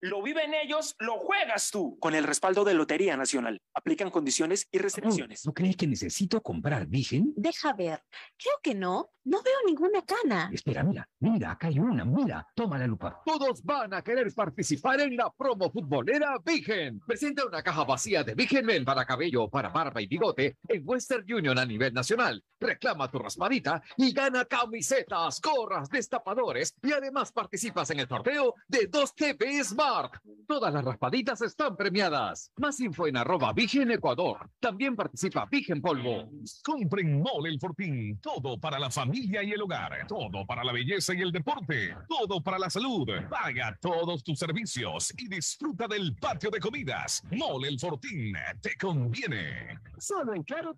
Lo viven ellos, lo juegas tú. Con el respaldo de Lotería Nacional. Aplican condiciones y restricciones. ¿No crees que necesito comprar Vigen? Deja ver. Creo que no. No veo ninguna cana. Espera, mira, mira, acá hay una, mira, toma la lupa. Todos van a querer participar en la promo futbolera Vigen. Presenta una caja vacía de Vigen Men para cabello, para barba y bigote en Western Union a nivel nacional. Reclama tu raspadita y gana camisetas, gorras, destapadores y además participas en el sorteo de 2 TV Smart. Todas las raspaditas están premiadas. Más info en arroba Vigen Ecuador. También participa Vigen Polvo. Compren Mole el Fortín. Todo para la familia y el hogar. Todo para la belleza y el deporte. Todo para la salud. Paga todos tus servicios y disfruta del patio de comidas. Mole el Fortín. Te conviene. Solo en Claro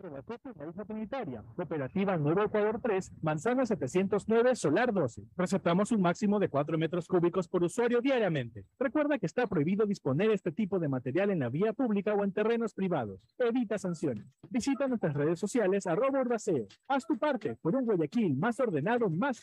Tarifa Trinitaria, Cooperativa Nuevo Ecuador 3, Manzana 709, Solar 12. Receptamos un máximo de 4 metros cúbicos por usuario diariamente. Recuerda que está prohibido disponer este tipo de material en la vía pública o en terrenos privados. Evita sanciones. Visita nuestras redes sociales arroba Urbaceo. Haz tu parte por un Guayaquil más ordenado, más...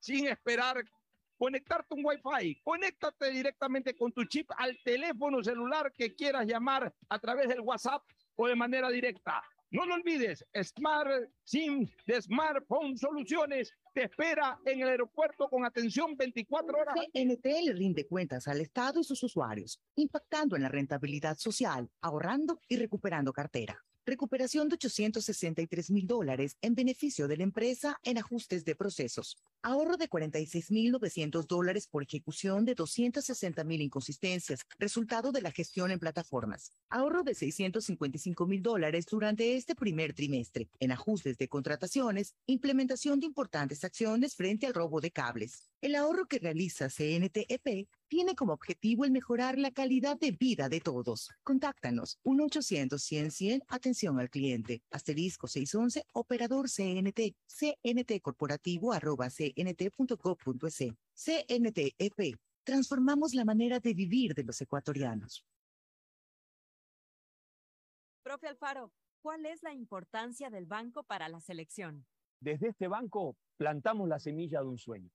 sin esperar conectarte un Wi-Fi. Conéctate directamente con tu chip al teléfono celular que quieras llamar a través del WhatsApp o de manera directa. No lo olvides, Smart SIM de Smartphone Soluciones te espera en el aeropuerto con atención 24 horas. CNT rinde cuentas al Estado y sus usuarios, impactando en la rentabilidad social, ahorrando y recuperando cartera. Recuperación de 863 mil dólares en beneficio de la empresa en ajustes de procesos. Ahorro de 46 mil 900 dólares por ejecución de 260 mil inconsistencias, resultado de la gestión en plataformas. Ahorro de 655 mil dólares durante este primer trimestre en ajustes de contrataciones, implementación de importantes acciones frente al robo de cables. El ahorro que realiza CNTEP tiene como objetivo el mejorar la calidad de vida de todos. Contáctanos 1-800-100-100, atención al cliente, asterisco 611, operador CNT, CNT corporativo arroba cnt.gov.es. CNTEP, transformamos la manera de vivir de los ecuatorianos. Profe Alfaro, ¿cuál es la importancia del banco para la selección? Desde este banco plantamos la semilla de un sueño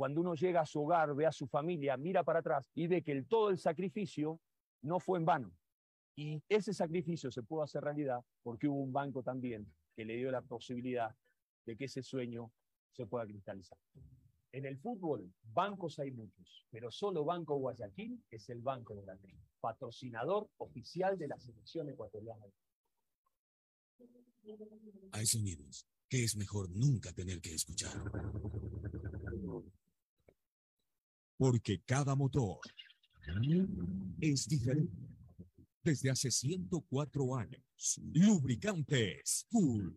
cuando uno llega a su hogar, ve a su familia, mira para atrás y ve que el, todo el sacrificio no fue en vano. Y ese sacrificio se pudo hacer realidad porque hubo un banco también que le dio la posibilidad de que ese sueño se pueda cristalizar. En el fútbol, bancos hay muchos, pero solo Banco Guayaquil es el banco de la patrocinador oficial de la selección ecuatoriana. Hay sonidos que es mejor nunca tener que escuchar porque cada motor es diferente. Desde hace 104 años, Lubricantes Cool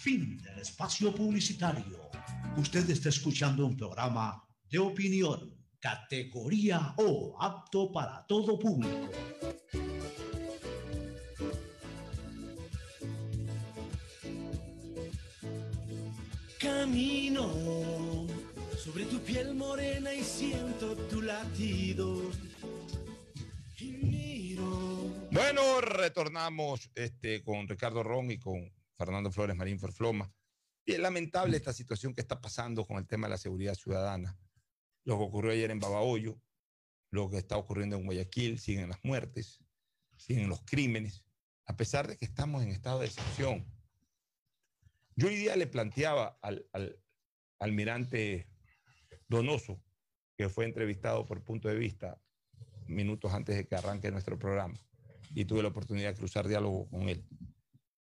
Fin del espacio publicitario. Usted está escuchando un programa de opinión, categoría O, apto para todo público. Camino sobre tu piel morena y siento tu latido. Y miro. Bueno, retornamos este, con Ricardo Ron y con Fernando Flores Marín Forfloma. Y es lamentable esta situación que está pasando con el tema de la seguridad ciudadana. Lo que ocurrió ayer en Babahoyo, lo que está ocurriendo en Guayaquil, siguen las muertes, siguen los crímenes, a pesar de que estamos en estado de excepción. Yo hoy día le planteaba al, al almirante Donoso, que fue entrevistado por punto de vista minutos antes de que arranque nuestro programa, y tuve la oportunidad de cruzar diálogo con él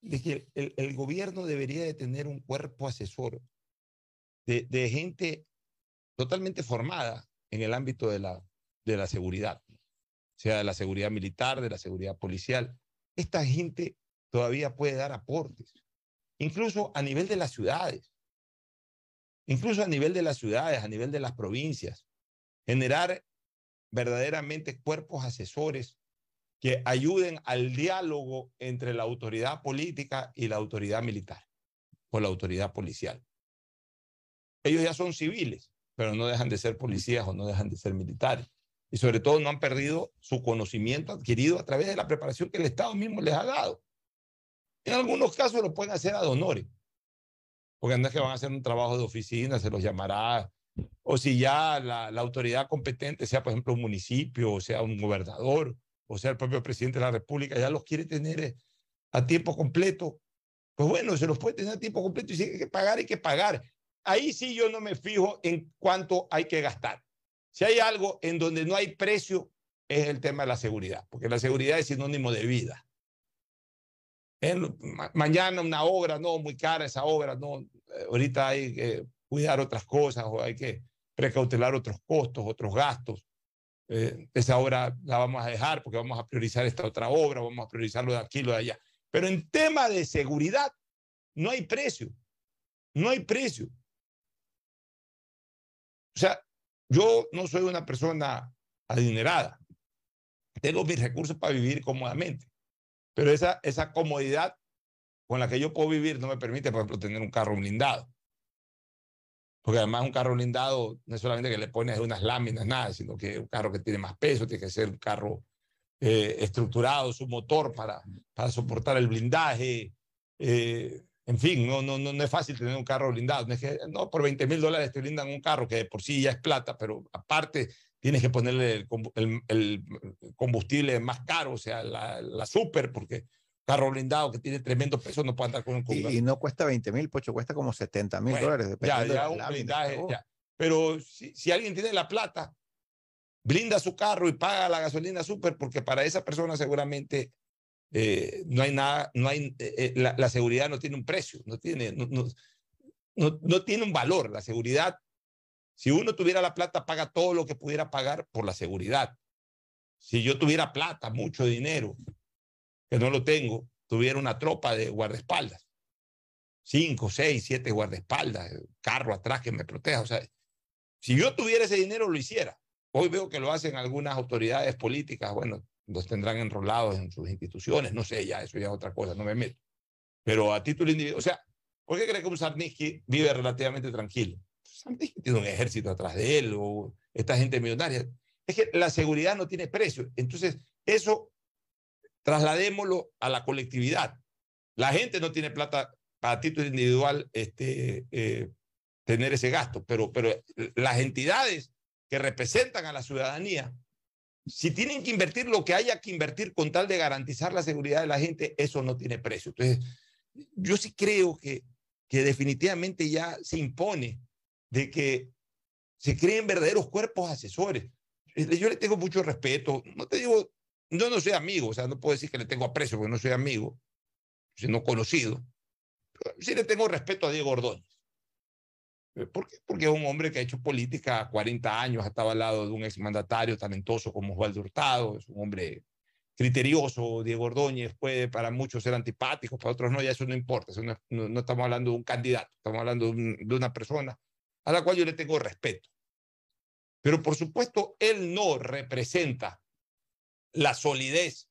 de que el, gobierno debería de tener un cuerpo asesor de, gente totalmente formada en el ámbito de la, de la seguridad, sea de la seguridad militar, de la seguridad policial. Esta gente todavía puede dar aportes, incluso a nivel de las ciudades, incluso a nivel de las ciudades, a nivel de las provincias, generar verdaderamente cuerpos asesores que ayuden al diálogo entre la autoridad política y la autoridad militar o la autoridad policial. Ellos ya son civiles, pero no dejan de ser policías o no dejan de ser militares. Y sobre todo no han perdido su conocimiento adquirido a través de la preparación que el Estado mismo les ha dado. En algunos casos lo pueden hacer a donores, porque no es que van a hacer un trabajo de oficina, se los llamará, o si ya la, la autoridad competente, sea por ejemplo un municipio, o sea un gobernador, o sea, el propio presidente de la República ya los quiere tener eh, a tiempo completo, pues bueno, se los puede tener a tiempo completo y si hay que pagar, hay que pagar. Ahí sí yo no me fijo en cuánto hay que gastar. Si hay algo en donde no hay precio, es el tema de la seguridad, porque la seguridad es sinónimo de vida. mañana una obra, no, muy cara esa obra, no, eh, ahorita hay que cuidar otras cosas o hay que precautelar otros costos, otros gastos. Eh, esa obra la vamos a dejar porque vamos a priorizar esta otra obra, vamos a priorizar lo de aquí, lo de allá. Pero en tema de seguridad, no hay precio. No hay precio. O sea, yo no soy una persona adinerada. Tengo mis recursos para vivir cómodamente. Pero esa, esa comodidad con la que yo puedo vivir no me permite, por ejemplo, tener un carro blindado. Porque además un carro blindado no es solamente que le pones unas láminas, nada, sino que un carro que tiene más peso, tiene que ser un carro eh, estructurado, su motor para, para soportar el blindaje. Eh, en fin, no, no, no, es fácil tener un carro blindado. No, es que, no por 20 mil dólares te blindan un carro que de por sí ya es plata, pero aparte tienes que ponerle el, el, combustible más caro, o sea, la, la super, porque carro blindado que tiene tremendo peso no puede andar con un y, y, no cuesta 20 mil, Pocho, cuesta como 70 mil dólares. Ya, ya, un blindaje, ya. Pero si, si, alguien tiene la plata, blinda su carro y paga la gasolina super, porque para esa persona seguramente eh, no hay nada, no hay, eh, eh, la, la, seguridad no tiene un precio, no tiene, no, no, no, no tiene un valor. La seguridad si uno tuviera la plata, paga todo lo que pudiera pagar por la seguridad. Si yo tuviera plata, mucho dinero, que no lo tengo, tuviera una tropa de guardaespaldas. Cinco, seis, siete guardaespaldas, carro atrás que me proteja. O sea, si yo tuviera ese dinero, lo hiciera. Hoy veo que lo hacen algunas autoridades políticas, bueno, los tendrán enrolados en sus instituciones, no sé, ya eso ya es otra cosa, no me meto. Pero a título individual, o sea, ¿por qué cree que un Sarnitsky vive relativamente tranquilo? tiene un ejército atrás de él o esta gente millonaria. Es que la seguridad no tiene precio. Entonces, eso trasladémoslo a la colectividad. La gente no tiene plata para título individual este, eh, tener ese gasto, pero, pero las entidades que representan a la ciudadanía, si tienen que invertir lo que haya que invertir con tal de garantizar la seguridad de la gente, eso no tiene precio. Entonces, yo sí creo que, que definitivamente ya se impone de que se creen verdaderos cuerpos asesores. Yo le tengo mucho respeto. No te digo, yo no soy amigo, o sea, no puedo decir que le tengo aprecio porque no soy amigo, sino conocido. Pero sí le tengo respeto a Diego Ordóñez. Eh, ¿Por qué? Porque es un hombre que ha hecho política 40 años, ha estado al lado de un exmandatario talentoso como Osvaldo Hurtado, es un hombre criterioso, Diego Ordóñez puede para muchos ser antipático, para otros no, ya eso no importa, no, no, estamos hablando de un candidato, estamos hablando de una persona a la cual yo le tengo respeto. Pero por supuesto, él no representa la solidez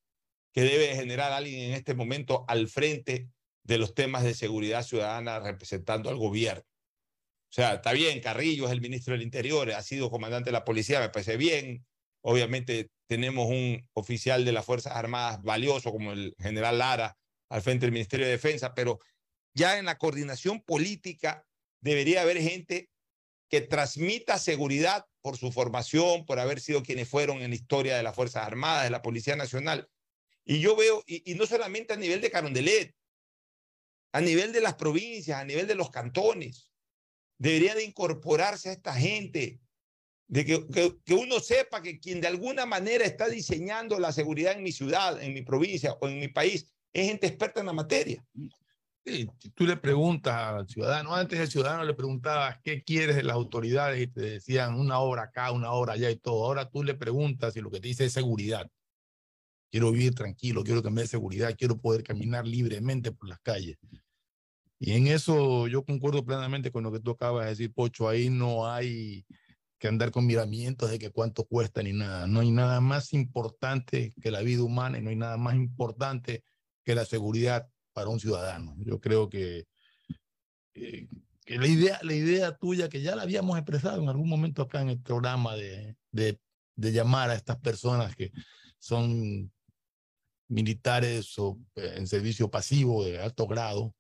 que debe generar alguien en este momento al frente de los temas de seguridad ciudadana representando al gobierno. O sea, está bien, Carrillo es el ministro del Interior, ha sido comandante de la policía, me parece bien. Obviamente tenemos un oficial de las Fuerzas Armadas valioso como el general Lara al frente del Ministerio de Defensa, pero ya en la coordinación política debería haber gente que transmita seguridad por su formación, por haber sido quienes fueron en la historia de las Fuerzas Armadas, de la Policía Nacional. Y yo veo, y, no solamente a nivel de Carondelet, a nivel de las provincias, a nivel de los cantones, debería de incorporarse a esta gente, de que, uno sepa que quien de alguna manera está diseñando la seguridad en mi ciudad, en mi provincia o en mi país, es gente experta en la materia. Sí, tú le preguntas al ciudadano, antes el ciudadano le preguntabas qué quieres de las autoridades y te decían una obra acá, una obra allá y todo. Ahora tú le preguntas y lo que te dice es seguridad. Quiero vivir tranquilo, quiero tener seguridad, quiero poder caminar libremente por las calles. Y en eso yo concuerdo plenamente con lo que tú acabas de decir, Pocho. Ahí no hay que andar con miramientos de que cuánto cuesta ni nada. No hay nada más importante que la vida humana y no hay nada más importante que la seguridad para un ciudadano. Yo creo que, eh, que la, idea, la idea tuya, que ya la habíamos expresado en algún momento acá en el programa, de, de, de llamar a estas personas que son militares o eh, en servicio pasivo de alto grado,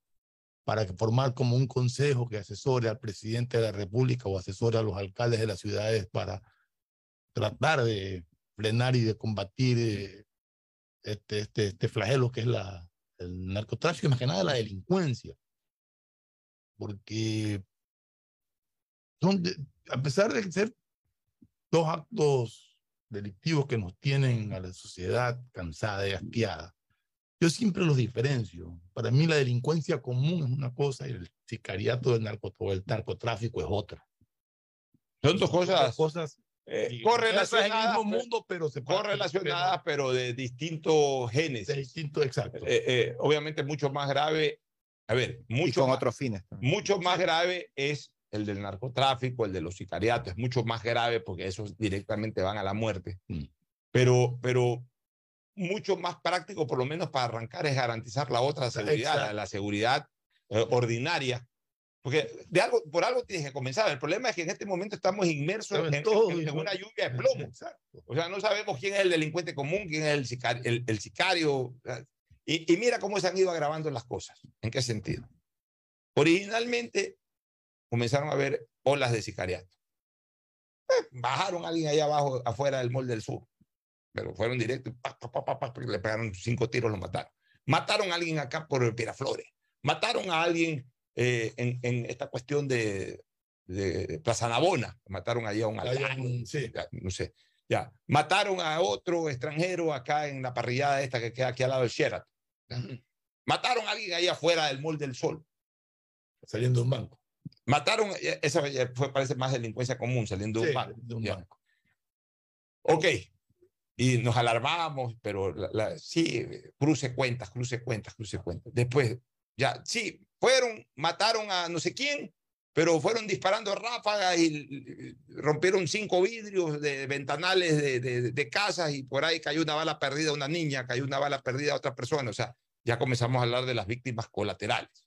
para formar como un consejo que asesore al presidente de la República o asesore a los alcaldes de las ciudades para tratar de frenar y de combatir eh, este, este, este flagelo que es la, el narcotráfico y más que nada la delincuencia. Porque son a pesar de ser dos actos delictivos que nos tienen a la sociedad cansada y hastiada, yo siempre los diferencio. Para mí la delincuencia común es una cosa y el sicariato del narcotráfico, el narcotráfico es otra. Son dos cosas, cosas eh, correlacionadas, mismo mundo, pero se correlacionadas, pero, de distintos genes. De distintos, exacto. Eh, eh, obviamente mucho más grave A ver, mucho con más, otros fines. Mucho más grave es el del narcotráfico, el de los sicariatos, es mucho más grave porque esos directamente van a la muerte. Mm. Pero, pero mucho más práctico, por lo menos para arrancar, es garantizar la otra seguridad, la, la, seguridad eh, ordinaria. Porque de algo, por algo tienes que comenzar. El problema es que en este momento estamos inmersos en, en, en, en, una lluvia de plomo. O sea, no sabemos quién es el delincuente común, quién es el sicario. El, el sicario. Y, y, mira cómo se han ido agravando las cosas. ¿En qué sentido? Originalmente comenzaron a haber olas de sicariato. Eh, bajaron a alguien allá abajo, afuera del Mall del Sur pero fueron directos, pa, pa, pa, le pegaron cinco tiros, lo mataron. Mataron a alguien acá por Piraflores, mataron a alguien eh, en, en, esta cuestión de, de Plaza Navona, mataron allá a un alcalde, sí. no sé, ya, mataron a otro extranjero acá en la parrillada esta que queda aquí al lado del Sheraton. Mataron a alguien ahí afuera del Mall del Sol. Saliendo de un banco. Mataron, esa fue, parece más delincuencia común, saliendo de un banco. De un banco. Ok, y nos alarmamos, pero la, la, sí, cruce cuentas, cruce cuentas, cruce cuentas. Después, ya, sí, fueron, mataron a no sé quién, pero fueron disparando ráfagas y rompieron cinco vidrios de ventanales de, de, de, casas y por ahí cayó una bala perdida a una niña, cayó una bala perdida a otra persona. O sea, ya comenzamos a hablar de las víctimas colaterales.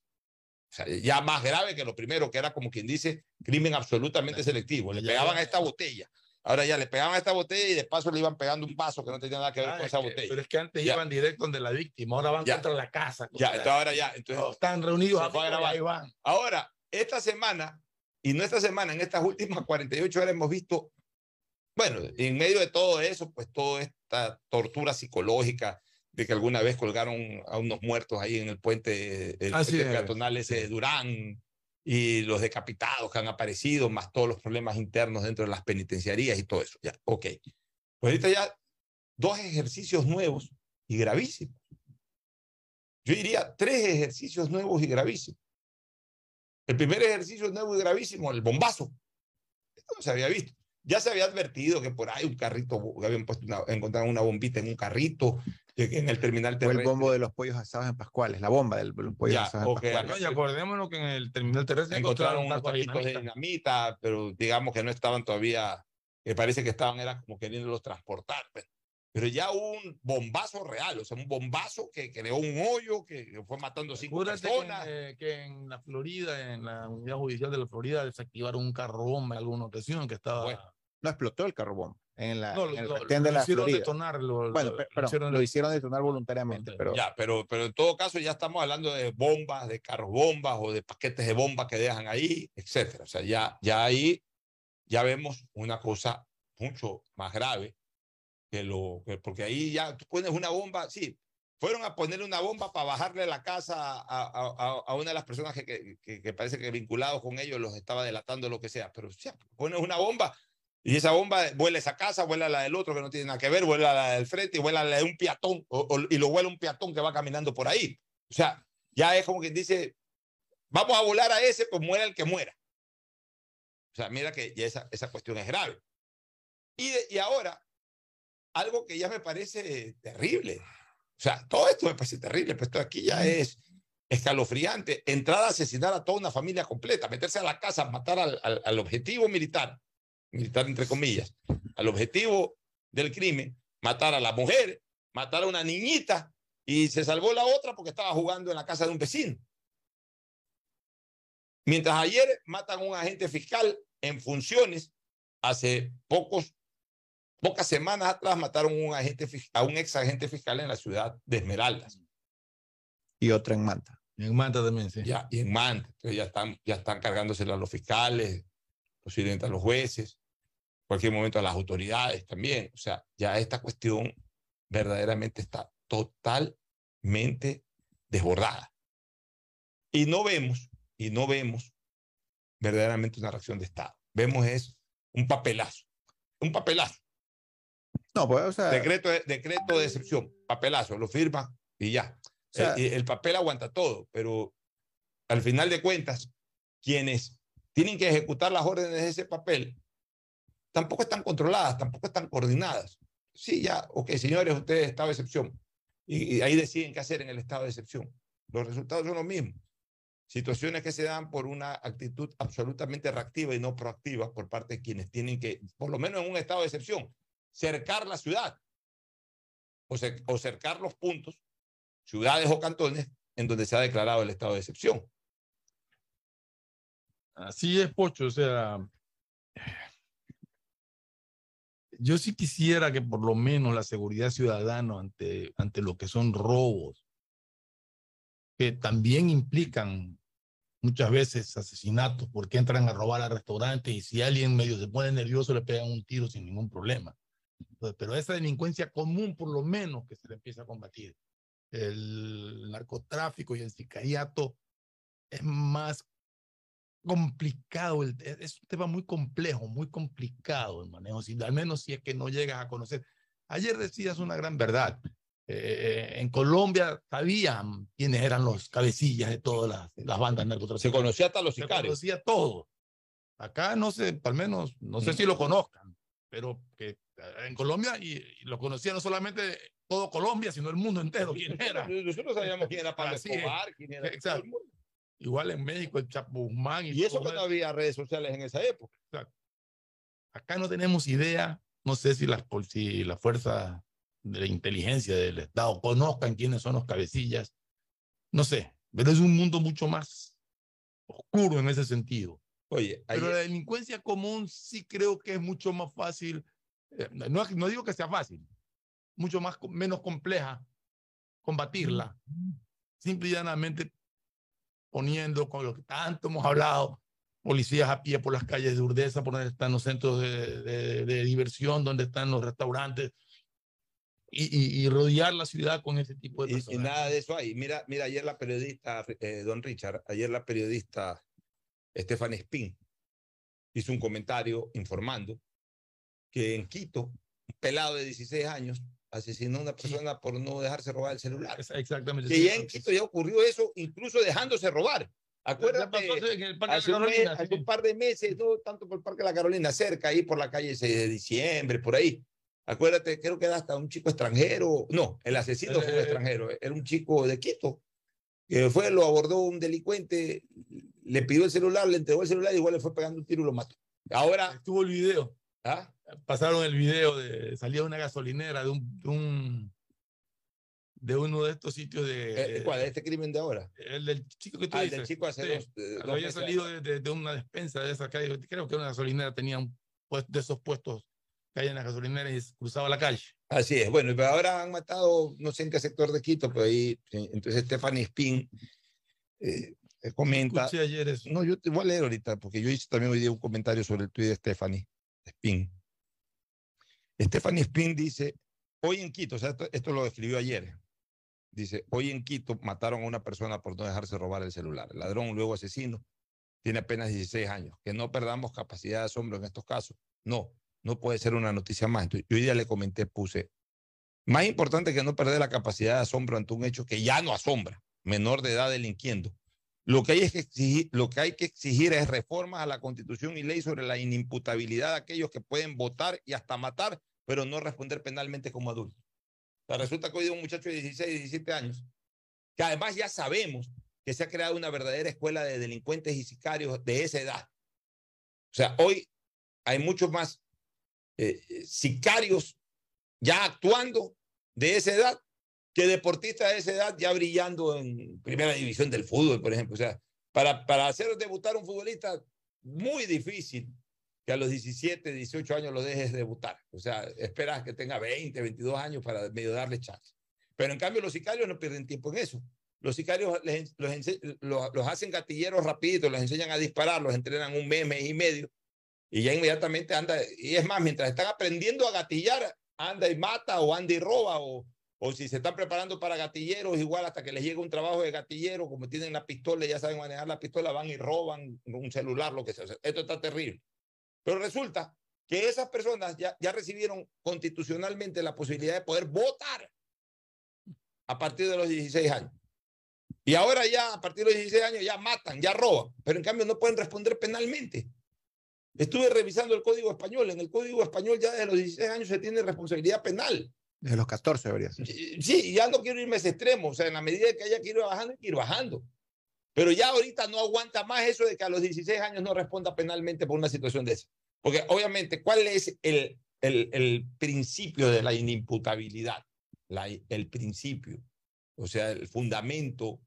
O sea, ya más grave que lo primero, que era como quien dice, crimen absolutamente selectivo. Le pegaban a esta botella. Ahora ya le pegaban a esta botella y de paso le iban pegando un vaso que no tenía nada que ver ah, con esa que, botella. Pero es que antes ya. iban directo donde la víctima, ahora van ya. contra la casa. Ya, entonces ahora ya. Entonces, están reunidos ahí van. Ahora, esta semana, y no esta semana, en estas últimas 48 horas hemos visto, bueno, en medio de todo eso, pues toda esta tortura psicológica de que alguna vez colgaron a unos muertos ahí en el puente, el ah, puente peatonal ese de Durán, y los decapitados que han aparecido, más todos los problemas internos dentro de las penitenciarías y todo eso. Ya, ok. Pues ahorita ya dos ejercicios nuevos y gravísimos. Yo diría tres ejercicios nuevos y gravísimos. El primer ejercicio nuevo y gravísimo, el bombazo. Esto no se había visto. Ya se había advertido que por ahí un carrito, habían puesto una, encontraron una bombita en un carrito, en el terminal terrestre. O el bombo de los pollos asados en Pascuales, la bomba de los pollos ya, asados okay. en Pascuales. No, y acordémonos que en el terminal terrestre encontraron, encontraron unos carritos de dinamita, pero digamos que no estaban todavía, me parece que estaban, era como queriéndolos transportar. Pero, pero ya un bombazo real, o sea, un bombazo que creó un hoyo, que fue matando cinco Júrate personas. Que, eh, que, en la Florida, en la unidad judicial de la Florida, desactivaron un carro bomba en alguna ocasión que estaba... Bueno no explotó el carro bomba en, la, no, en el lo, lo de la hicieron Florida. detonar lo, bueno, pero, lo, hicieron, lo hicieron detonar voluntariamente pero ya pero pero en todo caso ya estamos hablando de bombas de carros bombas o de paquetes de bombas que dejan ahí etcétera o sea ya ya ahí ya vemos una cosa mucho más grave que lo que, porque ahí ya tú pones una bomba sí fueron a ponerle una bomba para bajarle la casa a, a, a una de las personas que, que, que, parece que vinculados con ellos los estaba delatando lo que sea pero sí, pones una bomba y esa bomba vuela esa casa, vuela la del otro que no tiene nada que ver, vuela la del frente y vuela la de un peatón, y lo vuela un peatón que va caminando por ahí. O sea, ya es como quien dice, vamos a volar a ese, pues muera el que muera. O sea, mira que ya esa, cuestión es grave. Y, y ahora, algo que ya me parece terrible. O sea, todo esto me parece terrible, pero esto aquí ya es escalofriante. Entrar a asesinar a toda una familia completa, meterse a la casa, matar al, al objetivo militar militar entre comillas, al objetivo del crimen, matar a la mujer, matar a una niñita y se salvó la otra porque estaba jugando en la casa de un vecino. Mientras ayer matan a un agente fiscal en funciones, hace pocos, pocas semanas atrás mataron a un, agente, a un ex agente fiscal en la ciudad de Esmeraldas. Y otra en Manta. Y en Manta también, sí. Ya, y en Manta. Entonces ya están, ya están cargándosela a los fiscales, posiblemente a los jueces cualquier momento a las autoridades también. O sea, ya esta cuestión verdaderamente está totalmente desbordada. Y no vemos, y no vemos verdaderamente una reacción de Estado. Vemos es un papelazo, un papelazo. No, pues, o sea... Decreto de, decreto de excepción, papelazo, lo firma y ya. O sea, el, el papel aguanta todo, pero al final de cuentas, quienes tienen que ejecutar las órdenes de ese papel tampoco están controladas, tampoco están coordinadas. Sí, ya, ok, señores, ustedes estado de excepción. Y, y, ahí deciden qué hacer en el estado de excepción. Los resultados son los mismos. situaciones que se dan por una actitud absolutamente reactiva y no proactiva por parte de quienes tienen que, por lo menos en un estado de excepción, cercar la ciudad o, o cercar los puntos, ciudades o cantones en donde se ha declarado el estado de excepción. Así es, Pocho. O sea, yo sí quisiera que por lo menos la seguridad ciudadana ante, ante lo que son robos, que también implican muchas veces asesinatos porque entran a robar al restaurante y si alguien medio se pone nervioso le pegan un tiro sin ningún problema. pero esa delincuencia común por lo menos que se le empieza a combatir. El narcotráfico y el sicariato es más complicado, es un tema muy complejo, muy complicado el manejo, si, al menos si es que no llegas a conocer. Ayer decías una gran verdad. Eh, en Colombia sabían quiénes eran los cabecillas de todas las, las bandas narcotraficantes. Se conocía hasta los sicarios. Se conocía todo. Acá no sé, al menos, no sé mm. si lo conozcan, pero que eh, en Colombia y, lo conocía no solamente todo Colombia, sino el mundo entero quién era. Nosotros sabíamos quién era Pablo Escobar, quién era Exacto. Igual en México, el Chapo Y, y eso que no había redes sociales en esa época. Acá no tenemos idea, no sé si las, si la fuerza de la inteligencia del Estado conozcan quiénes son los cabecillas, no sé, pero es un mundo mucho más oscuro en ese sentido. Oye, pero la delincuencia común sí creo que es mucho más fácil, eh, no, no digo que sea fácil, mucho más menos compleja combatirla, simple y llanamente poniendo con lo que tanto hemos hablado, policías a pie por las calles de Urdesa, por donde están los centros de, de, diversión, donde están los restaurantes, y, y, rodear la ciudad con ese tipo de personas. Y, nada de eso hay. Mira, mira ayer la periodista, eh, don Richard, ayer la periodista Estefan Spin hizo un comentario informando que en Quito, un pelado de 16 años asesinó a una persona por no dejarse robar el celular. Exactamente. Que ya en Quito ya ocurrió eso, incluso dejándose robar. Acuérdate, hace, un, hace un par de meses, no tanto por el Parque de la Carolina, cerca, ahí por la calle 6 de diciembre, por ahí. Acuérdate, creo que era hasta un chico extranjero. No, el asesino fue un eh, extranjero, era un chico de Quito. Que fue, lo abordó un delincuente, le pidió el celular, le entregó el celular y igual le fue pegando un tiro y lo mató. Ahora. Estuvo el video. ¿Ah? Pasaron el video de salía una gasolinera de un, de un de uno de estos sitios de eh, ¿Cuál? ¿Este crimen de ahora? El del chico que tú ah, dices. El del chico hace dos, había salido de, de, una despensa de esa calle. Creo que una gasolinera tenía un pues, de esos puestos que hay en las gasolineras y cruzaba la calle. Así es. Bueno, pero ahora han matado, no sé en qué sector de Quito, pero ahí, entonces Stephanie Spin eh, comenta. ayer eso. No, yo te voy a leer ahorita, porque yo hice también hoy día un comentario sobre el tuit de Stephanie Spin. Stephanie Spin dice, hoy en Quito, o sea, esto, lo escribió ayer, dice, hoy en Quito mataron a una persona por no dejarse robar el celular. El ladrón, luego asesino, tiene apenas 16 años. Que no perdamos capacidad de asombro en estos casos. No, no puede ser una noticia más. Entonces, yo hoy día le comenté, puse, más importante que no perder la capacidad de asombro ante un hecho que ya no asombra, menor de edad delinquiendo. Lo que, hay es que exigir, lo que hay que exigir es reformas a la constitución y ley sobre la inimputabilidad de aquellos que pueden votar y hasta matar, pero no responder penalmente como adultos. resulta que hoy un muchacho de 16, 17 años, que además ya sabemos que se ha creado una verdadera escuela de delincuentes y sicarios de esa edad. O sea, hoy hay muchos más eh, sicarios ya actuando de esa edad que deportistas de esa edad ya brillando en primera división del fútbol, por ejemplo. O sea, para, para hacer debutar un futbolista, muy difícil que a los 17, 18 años lo dejes debutar. O sea, esperas que tenga 20, 22 años para medio darle chance. Pero en cambio los sicarios no pierden tiempo en eso. Los sicarios los, los, hacen gatilleros rapiditos, los enseñan a disparar, los entrenan un mes, mes y medio, y ya inmediatamente anda, y es más, mientras están aprendiendo a gatillar, anda y mata o anda y roba o, o si se están preparando para gatilleros, igual hasta que les llegue un trabajo de gatillero, como tienen la pistola ya saben manejar la pistola, van y roban un celular, lo que sea. Esto está terrible. Pero resulta que esas personas ya, ya recibieron constitucionalmente la posibilidad de poder votar a partir de los 16 años. Y ahora ya, a partir de los 16 años, ya matan, ya roban, pero en cambio no pueden responder penalmente. Estuve revisando el Código Español. En el Código Español ya desde los 16 años se tiene responsabilidad penal. Desde los 14 debería ser. Sí, ya no quiero irme a ese extremo. O sea, en la medida que haya que ir bajando, hay que ir bajando. Pero ya ahorita no aguanta más eso de que a los 16 años no responda penalmente por una situación de esa. Porque obviamente, ¿cuál es el, el, el principio de la inimputabilidad? La, el principio, o sea, el fundamento,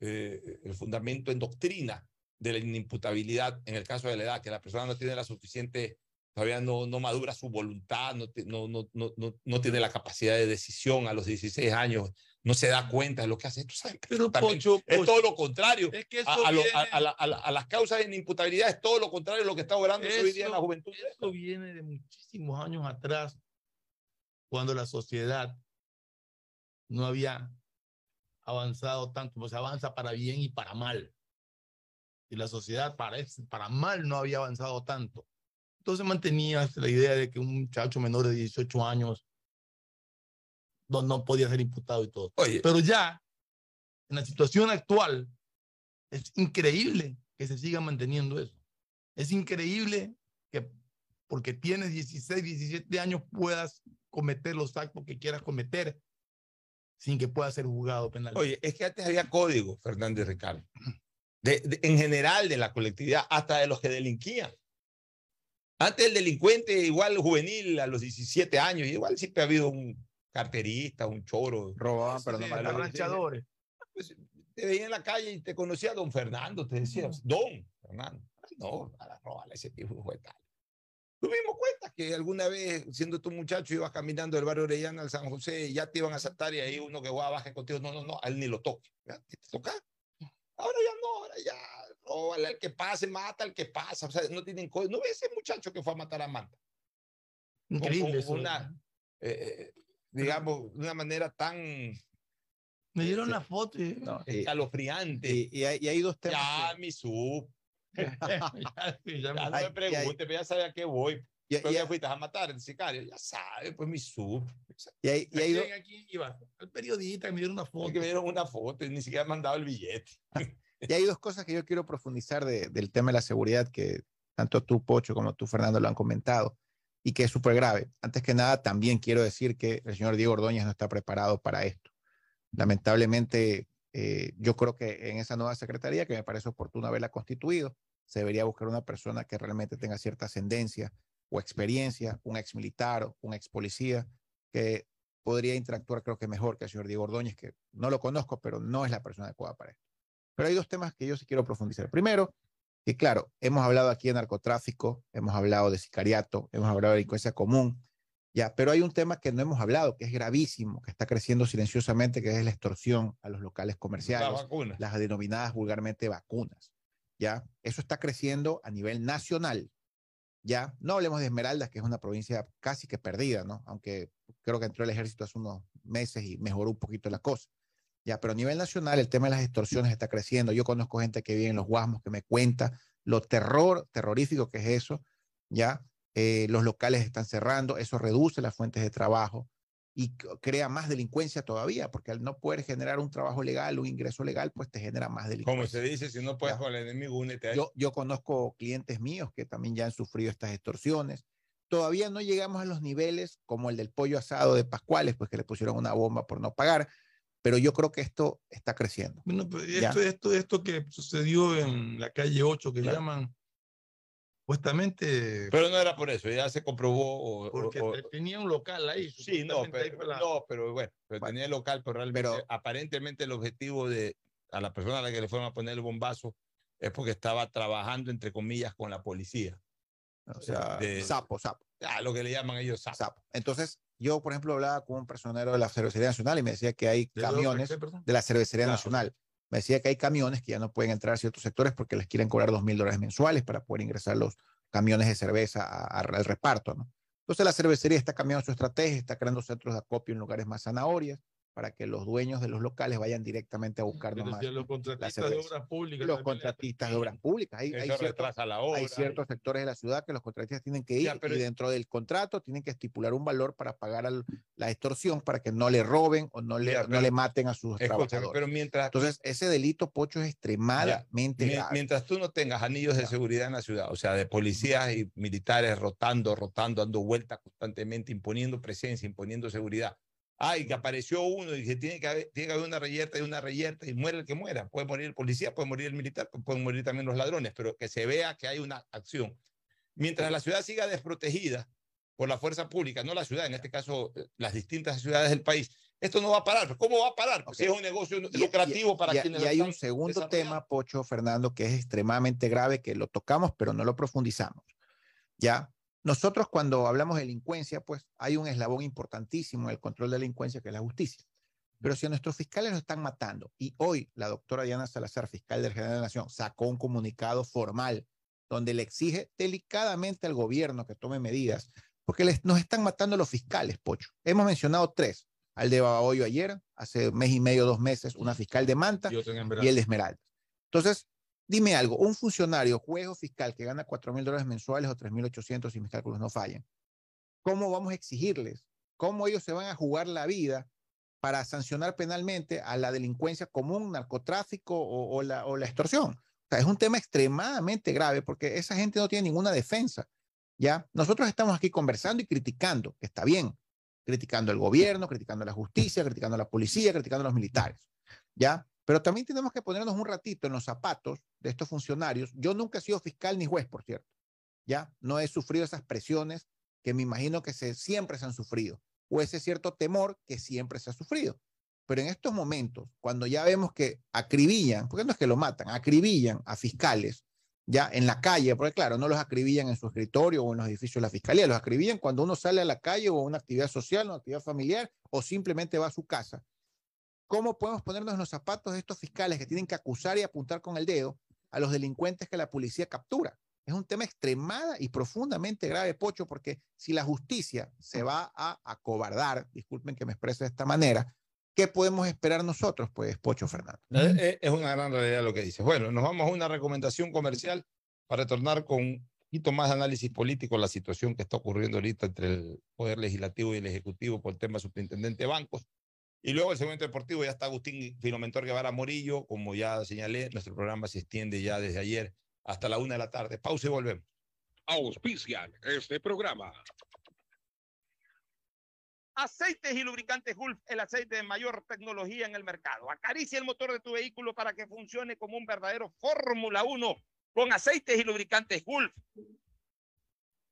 eh, el fundamento en doctrina de la inimputabilidad en el caso de la edad, que la persona no tiene la suficiente, todavía no, no madura su voluntad, no, no, no, no, no tiene la capacidad de decisión a los 16 años, no se da cuenta de lo que hace. ¿Tú sabes? Pero Pocho, es todo lo contrario. Es que a, a, lo, a, a, la, a, las causas de inimputabilidad es todo lo contrario de lo que está obrando eso, hoy día en la juventud. Eso viene de muchísimos años atrás, cuando la sociedad no había avanzado tanto, pues avanza para bien y para mal. Y la sociedad para, para mal no había avanzado tanto. Entonces mantenías la idea de que un muchacho menor de 18 años no, no podía ser imputado y todo. Oye. Pero ya, en la situación actual, es increíble que se siga manteniendo eso. Es increíble que porque tienes 16, 17 años puedas cometer los actos que quieras cometer sin que pueda ser juzgado penal. Oye, es que antes había código, Fernández Ricardo, de, de, en general de la colectividad, hasta de los que delinquían. Antes el delincuente, igual juvenil, a los 17 años, igual siempre ha habido un carterista, un choro. Robaban, pero no sí, ranchadores. Pues, te veía en la calle y te conocía don Fernando, te decía, don Fernando. No, para robarle ese tipo fue tal. Tú mismo cuentas que alguna vez, siendo tu muchacho, ibas caminando del barrio Orellana al San José y ya te iban a saltar y ahí uno que va a bajar contigo, no, no, no, a él ni lo toque. ¿Te toca? Ahora ya no, ahora ya, róbale al que pase, mata al que pasa. O sea, no tienen código. ¿No ves ese muchacho que fue a matar a Manta? Increíble. Con, con una, eh, digamos, de una manera tan. Me dieron la foto. Y... No, escalofriante. Y, y, hay, y, hay, dos temas. Ya, que... mi sub. ya, ya, no me pregunte, ya sabe a qué voy. Ya, ya, fuiste a matar el sicario, ya sabe, pues mi sub. Y hay, y do... aquí iba, el periodista que me dieron una foto. Que me dieron una foto y ni siquiera me han dado el billete. y hay dos cosas que yo quiero profundizar de, del tema de la seguridad que tanto tú, Pocho, como tú, Fernando, lo han comentado y que es súper grave. Antes que nada, también quiero decir que el señor Diego Ordóñez no está preparado para esto. Lamentablemente, eh, yo creo que en esa nueva secretaría, que me parece oportuno haberla constituido, se debería buscar una persona que realmente tenga cierta ascendencia o experiencia, un ex militar, un ex policía, que podría interactuar creo que mejor que el señor Diego Ordóñez, que no lo conozco, pero no es la persona adecuada para esto. Pero hay dos temas que yo sí quiero profundizar. Primero, que claro, hemos hablado aquí de narcotráfico, hemos hablado de sicariato, hemos hablado de delincuencia común, ya, pero hay un tema que no hemos hablado, que es gravísimo, que está creciendo silenciosamente, que es la extorsión a los locales comerciales, la las denominadas vulgarmente vacunas. ¿ya? Eso está creciendo a nivel nacional, ¿ya? No hablemos de Esmeraldas, que es una provincia casi que perdida, ¿no? Aunque creo que entró el ejército hace unos meses y mejoró un poquito la cosa. Ya, pero a nivel nacional el tema de las extorsiones está creciendo. Yo conozco gente que vive en los Guasmos que me cuenta lo terror, terrorífico que es eso, ¿ya? Eh, los locales están cerrando, eso reduce las fuentes de trabajo y crea más delincuencia todavía, porque al no poder generar un trabajo legal, un ingreso legal, pues te genera más delincuencia. Como se dice, si no puedes con el enemigo, únete a yo, yo conozco clientes míos que también ya han sufrido estas extorsiones. Todavía no llegamos a los niveles como el del pollo asado de Pascuales, pues que le pusieron una bomba por no pagar, pero yo creo que esto está creciendo. Bueno, pues esto, esto, esto que sucedió en la calle 8, que claro. llaman supuestamente. Pero no era por eso, ya se comprobó. O, porque o, tenía un local ahí. Sí, no, pero, la... no, pero bueno, pero bueno, tenía el local, pero realmente, pero, aparentemente el objetivo de a la persona a la que le fueron a poner el bombazo es porque estaba trabajando, entre comillas, con la policía. O sea, de, sapo, sapo. Ah, lo que le llaman ellos sapo. sapo. Entonces, yo, por ejemplo, hablaba con un personero de la Cervecería Nacional y me decía que hay ¿De camiones dónde, de la Cervecería claro. Nacional. Me decía que hay camiones que ya no pueden entrar a ciertos sectores porque les quieren cobrar dos mil dólares mensuales para poder ingresar los camiones de cerveza al reparto, ¿no? Entonces la cervecería está cambiando su estrategia, está creando centros de acopio en lugares más zanahorias para que los dueños de los locales vayan directamente a buscar nomás los contratistas de obras públicas. Los contratistas de obras públicas. Hay, hay, ciertos, obra, hay ciertos y... sectores de la ciudad que los contratistas tienen que ir ya, y dentro del contrato tienen que estipular un valor para pagar al, la extorsión para que no le roben o no le, ya, pero, no le maten a sus trabajadores. Pero mientras, Entonces, ese delito, Pocho, es extremadamente ya, grave. Mientras tú no tengas anillos de seguridad en la ciudad, o sea, de policías y militares rotando, rotando, dando vueltas constantemente, imponiendo presencia, imponiendo seguridad, ay, que apareció uno y que tiene que haber, tiene que haber una reyerta y una reyerta y muere el que muera. Puede morir el policía, puede morir el militar, pueden morir también los ladrones, pero que se vea que hay una acción. Mientras la ciudad siga desprotegida por la fuerza pública, no la ciudad, en este caso las distintas ciudades del país, esto no va a parar. ¿Cómo va a parar? Porque es un negocio lucrativo para quienes Y hay un segundo tema, Pocho, Fernando, que es extremadamente grave, que lo tocamos, pero no lo profundizamos. ¿Ya? Nosotros cuando hablamos de delincuencia, pues hay un eslabón importantísimo en el control de la delincuencia, que es la justicia. Pero si a nuestros fiscales lo están matando, y hoy la doctora Diana Salazar, fiscal del General de la Nación, sacó un comunicado formal donde le exige delicadamente al gobierno que tome medidas, porque les, nos están matando los fiscales, Pocho. Hemos mencionado tres, al de Babahoyo ayer, hace mes y medio, dos meses, una fiscal de Manta y el de Esmeralda. Entonces, dime algo, un funcionario, juez o fiscal que gana 4 mil dólares mensuales o 3.800 si mis cálculos no fallan, ¿cómo vamos a exigirles? ¿Cómo ellos se van a jugar la vida para sancionar penalmente a la delincuencia común, narcotráfico o, la, extorsión? O sea, es un tema extremadamente grave porque esa gente no tiene ninguna defensa. ¿ya? Nosotros estamos aquí conversando y criticando, que está bien, criticando al gobierno, criticando a la justicia, criticando a la policía, criticando a los militares, ¿ya? Pero también tenemos que ponernos un ratito en los zapatos de estos funcionarios. Yo nunca he sido fiscal ni juez, por cierto, ¿ya? No he sufrido esas presiones que me imagino que se, siempre se han sufrido, o ese cierto temor que siempre se ha sufrido. Pero en estos momentos, cuando ya vemos que acribillan, porque no es que lo matan, acribillan a fiscales, ya en la calle, porque claro, no los acribillan en su escritorio o en los edificios de la fiscalía, los acribillan cuando uno sale a la calle o a una actividad social, una actividad familiar o simplemente va a su casa. ¿Cómo podemos ponernos en los zapatos de estos fiscales que tienen que acusar y apuntar con el dedo a los delincuentes que la policía captura? Es un tema extremada y profundamente grave, Pocho, porque si la justicia se va a acobardar, disculpen que me exprese de esta manera, ¿qué podemos esperar nosotros, pues, Pocho Fernando? Eh, eh, es una gran realidad lo que dices. Bueno, nos vamos a una recomendación comercial para retornar con un poquito más de análisis político la situación que está ocurriendo ahorita entre el Poder Legislativo y el Ejecutivo por el tema superintendente de bancos. Y luego el segmento deportivo ya está Agustín Filomentor Guevara Morillo, como ya señalé, nuestro programa se extiende ya desde ayer hasta la una de la tarde. Pausa y volvemos. Auspician este programa. Aceites y lubricantes Gulf, el aceite de mayor tecnología en el mercado. Acaricia el motor de tu vehículo para que funcione como un verdadero Fórmula 1 con aceites y lubricantes Gulf.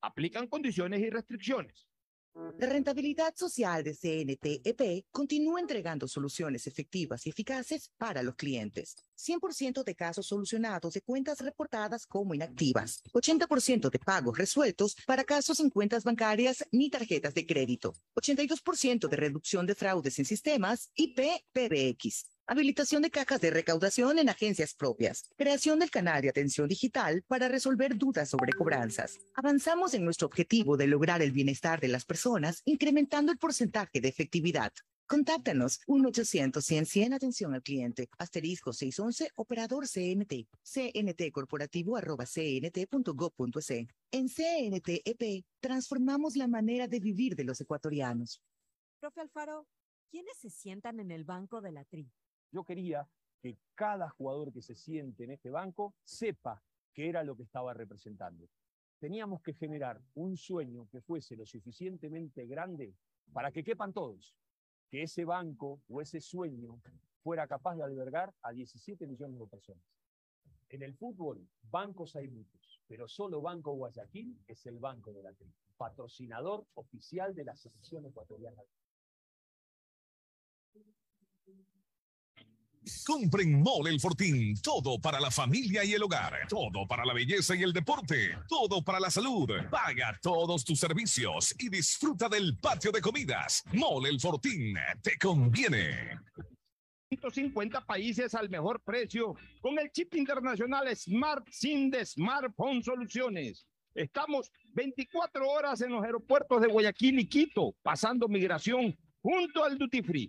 Aplican condiciones y restricciones. La rentabilidad social de CNTEP continúa entregando soluciones efectivas y eficaces para los clientes. 100% de casos solucionados de cuentas reportadas como inactivas. 80% de pagos resueltos para casos en cuentas bancarias ni tarjetas de crédito. 82% de reducción de fraudes en sistemas IP-PBX. Habilitación de cajas de recaudación en agencias propias. Creación del canal de atención digital para resolver dudas sobre cobranzas. Avanzamos en nuestro objetivo de lograr el bienestar de las personas, incrementando el porcentaje de efectividad. Contáctanos 1-800-100-100 atención al cliente. Asterisco 611 operador CNT. CNT corporativo arroba cnt.gov.es. En CNTEP transformamos la manera de vivir de los ecuatorianos. Profe Alfaro, ¿quiénes se sientan en el banco de la TRI? Yo quería que cada jugador que se siente en este banco sepa qué era lo que estaba representando. Teníamos que generar un sueño que fuese lo suficientemente grande para que quepan todos, que ese banco o ese sueño fuera capaz de albergar a 17 millones de personas. En el fútbol, bancos hay muchos, pero solo Banco Guayaquil es el banco de la patrocinador oficial de la selección ecuatoriana. Compren Mole El Fortín. Todo para la familia y el hogar. Todo para la belleza y el deporte. Todo para la salud. Paga todos tus servicios y disfruta del patio de comidas. Mole El Fortín. Te conviene. 150 países al mejor precio con el chip internacional Smart SIM de Smartphone Soluciones. Estamos 24 horas en los aeropuertos de Guayaquil y Quito, pasando migración junto al Duty Free.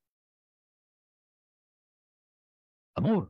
Amor,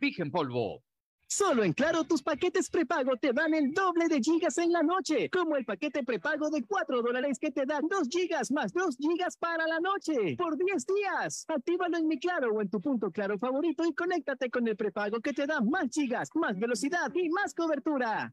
Vigen Polvo. Solo en Claro tus paquetes prepago te dan el doble de gigas en la noche, como el paquete prepago de 4 dólares que te dan 2 gigas más 2 gigas para la noche por 10 días. Actívalo en mi Claro o en tu punto Claro favorito y conéctate con el prepago que te da más gigas, más velocidad y más cobertura.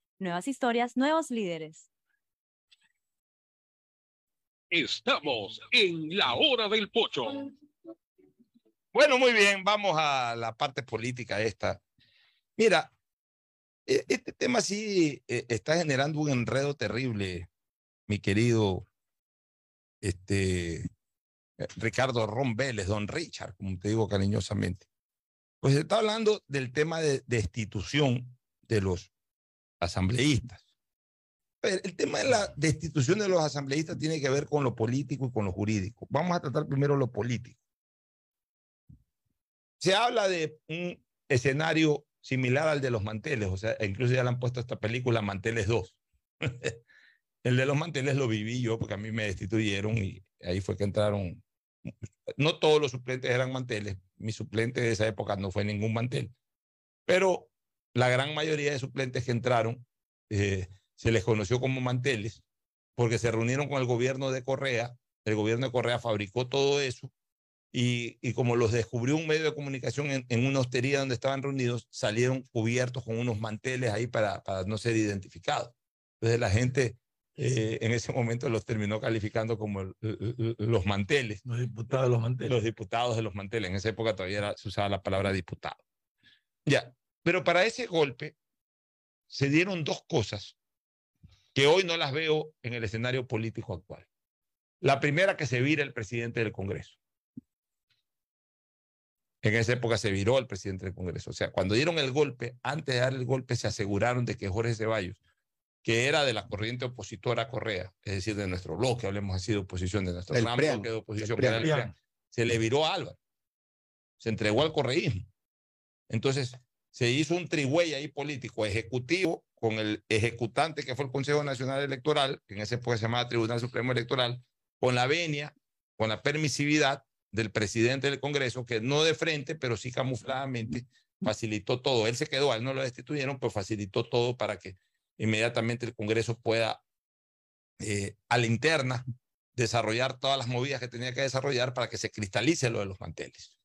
Nuevas historias, nuevos líderes. Estamos en la hora del pocho. Bueno, muy bien, vamos a la parte política esta. Mira, e, este tema sí eh, está generando un enredo terrible, mi querido este, eh, Ricardo Ron don Richard, como te digo cariñosamente. Pues se está hablando del tema de destitución de los asambleístas. el tema de la destitución de los asambleístas tiene que ver con lo político y con lo jurídico. Vamos a tratar primero lo político. Se habla de un escenario similar al de los manteles, o sea, incluso ya le han puesto esta película Manteles 2. el de los manteles lo viví yo porque a mí me destituyeron y ahí fue que entraron. No todos los suplentes eran manteles, mi suplente de esa época no fue ningún mantel, pero la gran mayoría de suplentes que entraron eh, se les conoció como manteles porque se reunieron con el gobierno de Correa, el gobierno de Correa fabricó todo eso y, y como los descubrió un medio de comunicación en, una hostería donde estaban reunidos, salieron cubiertos con unos manteles ahí para, para no ser identificados. Entonces la gente eh, en ese momento los terminó calificando como los manteles. Los diputados de los manteles. Los diputados de los manteles. En esa época todavía se usaba la palabra diputado. Ya, pero para ese golpe se dieron dos cosas que hoy no las veo en el escenario político actual. La primera, que se vira el presidente del Congreso. En esa época se viró el presidente del Congreso. O sea, cuando dieron el golpe, antes de dar el golpe, se aseguraron de que Jorge Ceballos, que era de la corriente opositora Correa, es decir, de nuestro bloque, hablemos así de oposición, de nuestro de oposición, se le viró a Álvaro. Se entregó al correísmo. Entonces, se hizo un trigüey ahí político ejecutivo con el ejecutante que fue el Consejo Nacional Electoral, en ese época se llamaba Tribunal Supremo Electoral, con la venia, con la permisividad del presidente del Congreso, que no de frente, pero sí camufladamente facilitó todo. Él se quedó, a él no lo destituyeron, pero facilitó todo para que inmediatamente el Congreso pueda eh, a la interna desarrollar todas las movidas que tenía que desarrollar para que se cristalice lo de los manteles.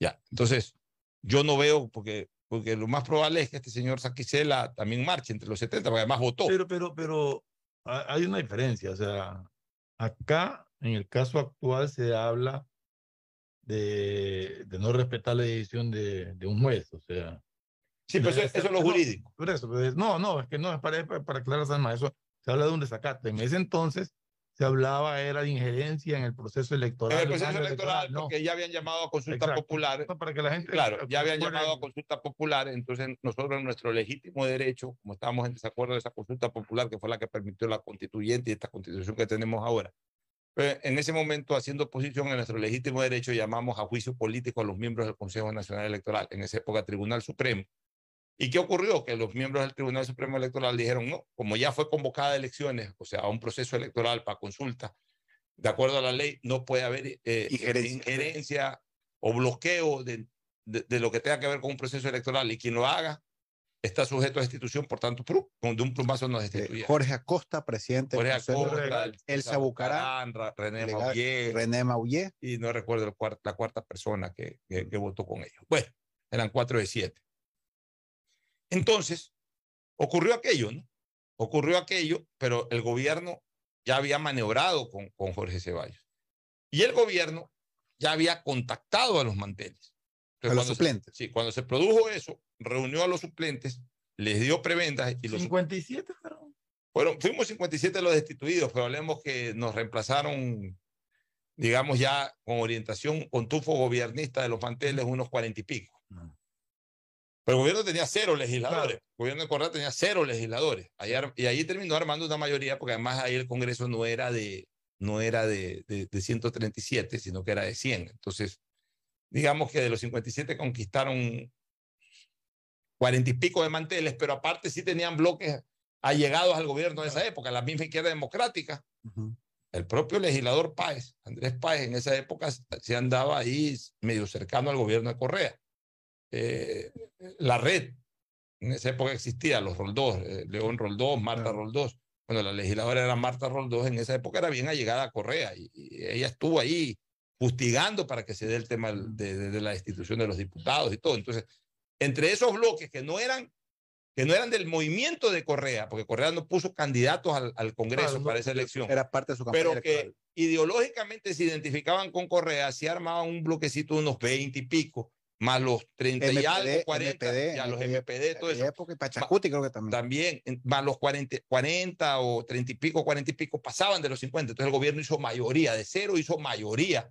Ya, entonces, yo no veo, porque porque lo más probable es que este señor Saquicela también marche entre los 70, porque además votó. Pero, pero, pero hay una diferencia, o sea, acá, en el caso actual, se habla de, de no respetar la decisión de, de un juez, o sea. Sí, pero eso, es lo jurídico. Por eso, no, no, es que no, es para, para aclarar más, eso se habla de un desacate. En ese entonces, se hablaba era de injerencia en el proceso electoral. En el proceso electoral, porque ya habían llamado a consulta popular. Para que la gente. Claro, ya habían llamado a consulta popular, entonces nosotros en nuestro legítimo derecho, como estábamos en desacuerdo de esa consulta popular, que fue la que permitió la constituyente y esta constitución que tenemos ahora, Pues, en ese momento, haciendo oposición en nuestro legítimo derecho, llamamos a juicio político a los miembros del Consejo Nacional Electoral, en esa época Tribunal Supremo. ¿Y qué ocurrió? Que los miembros del Tribunal Supremo Electoral dijeron, no, como ya fue convocada a elecciones, o sea, a un proceso electoral para consulta, de acuerdo a la ley, no puede haber eh, injerencia. o bloqueo de, de, lo que tenga que ver con un proceso electoral y quien lo haga está sujeto a destitución, por tanto, de un plumazo nos destituye. Jorge Acosta, presidente Jorge Acosta, Elsa Bucarán, René Maullé, René Maullé, y no recuerdo el la cuarta persona que, que, votó con ellos. Bueno, eran cuatro de siete. Entonces, ocurrió aquello, ¿no? Ocurrió aquello, pero el gobierno ya había maniobrado con, con Jorge Ceballos. Y el gobierno ya había contactado a los manteles. a los suplentes. sí, cuando se produjo eso, reunió a los suplentes, les dio preventas. Y los 57 fueron. fuimos 57 los destituidos, pero hablemos que nos reemplazaron, digamos ya con orientación, con tufo gobiernista de los manteles, unos cuarenta y pico. Pero el gobierno tenía cero legisladores. El gobierno de Correa tenía cero legisladores. y ahí terminó armando una mayoría, porque además ahí el Congreso no era de, no era de, de, de 137, sino que era de 100. Entonces, digamos que de los 57 conquistaron cuarenta y pico de manteles, pero aparte sí tenían bloques allegados al gobierno de esa época, la misma izquierda democrática. El propio legislador Páez, Andrés Páez, en esa época se andaba ahí medio cercano al gobierno de Correa. Eh, la red, en esa época existía, los Roldós, eh, León Roldós, Marta Roldós. Bueno, la legisladora era Marta Roldós, en esa época era bien allegada a Correa y, ella estuvo ahí fustigando para que se dé el tema de, de, la institución de los diputados y todo. Entonces, entre esos bloques que no eran que no eran del movimiento de Correa, porque Correa no puso candidatos al, Congreso para esa elección. Era parte de su campaña Pero que ideológicamente se identificaban con Correa, se armaban un bloquecito de unos 20 y pico, más los 30 y algo, 40, ya los MPD, todo eso. Época y Pachacuti creo que también. También, más los 40, 40 o 30 y pico, 40 y pico, pasaban de los 50. Entonces el gobierno hizo mayoría, de cero hizo mayoría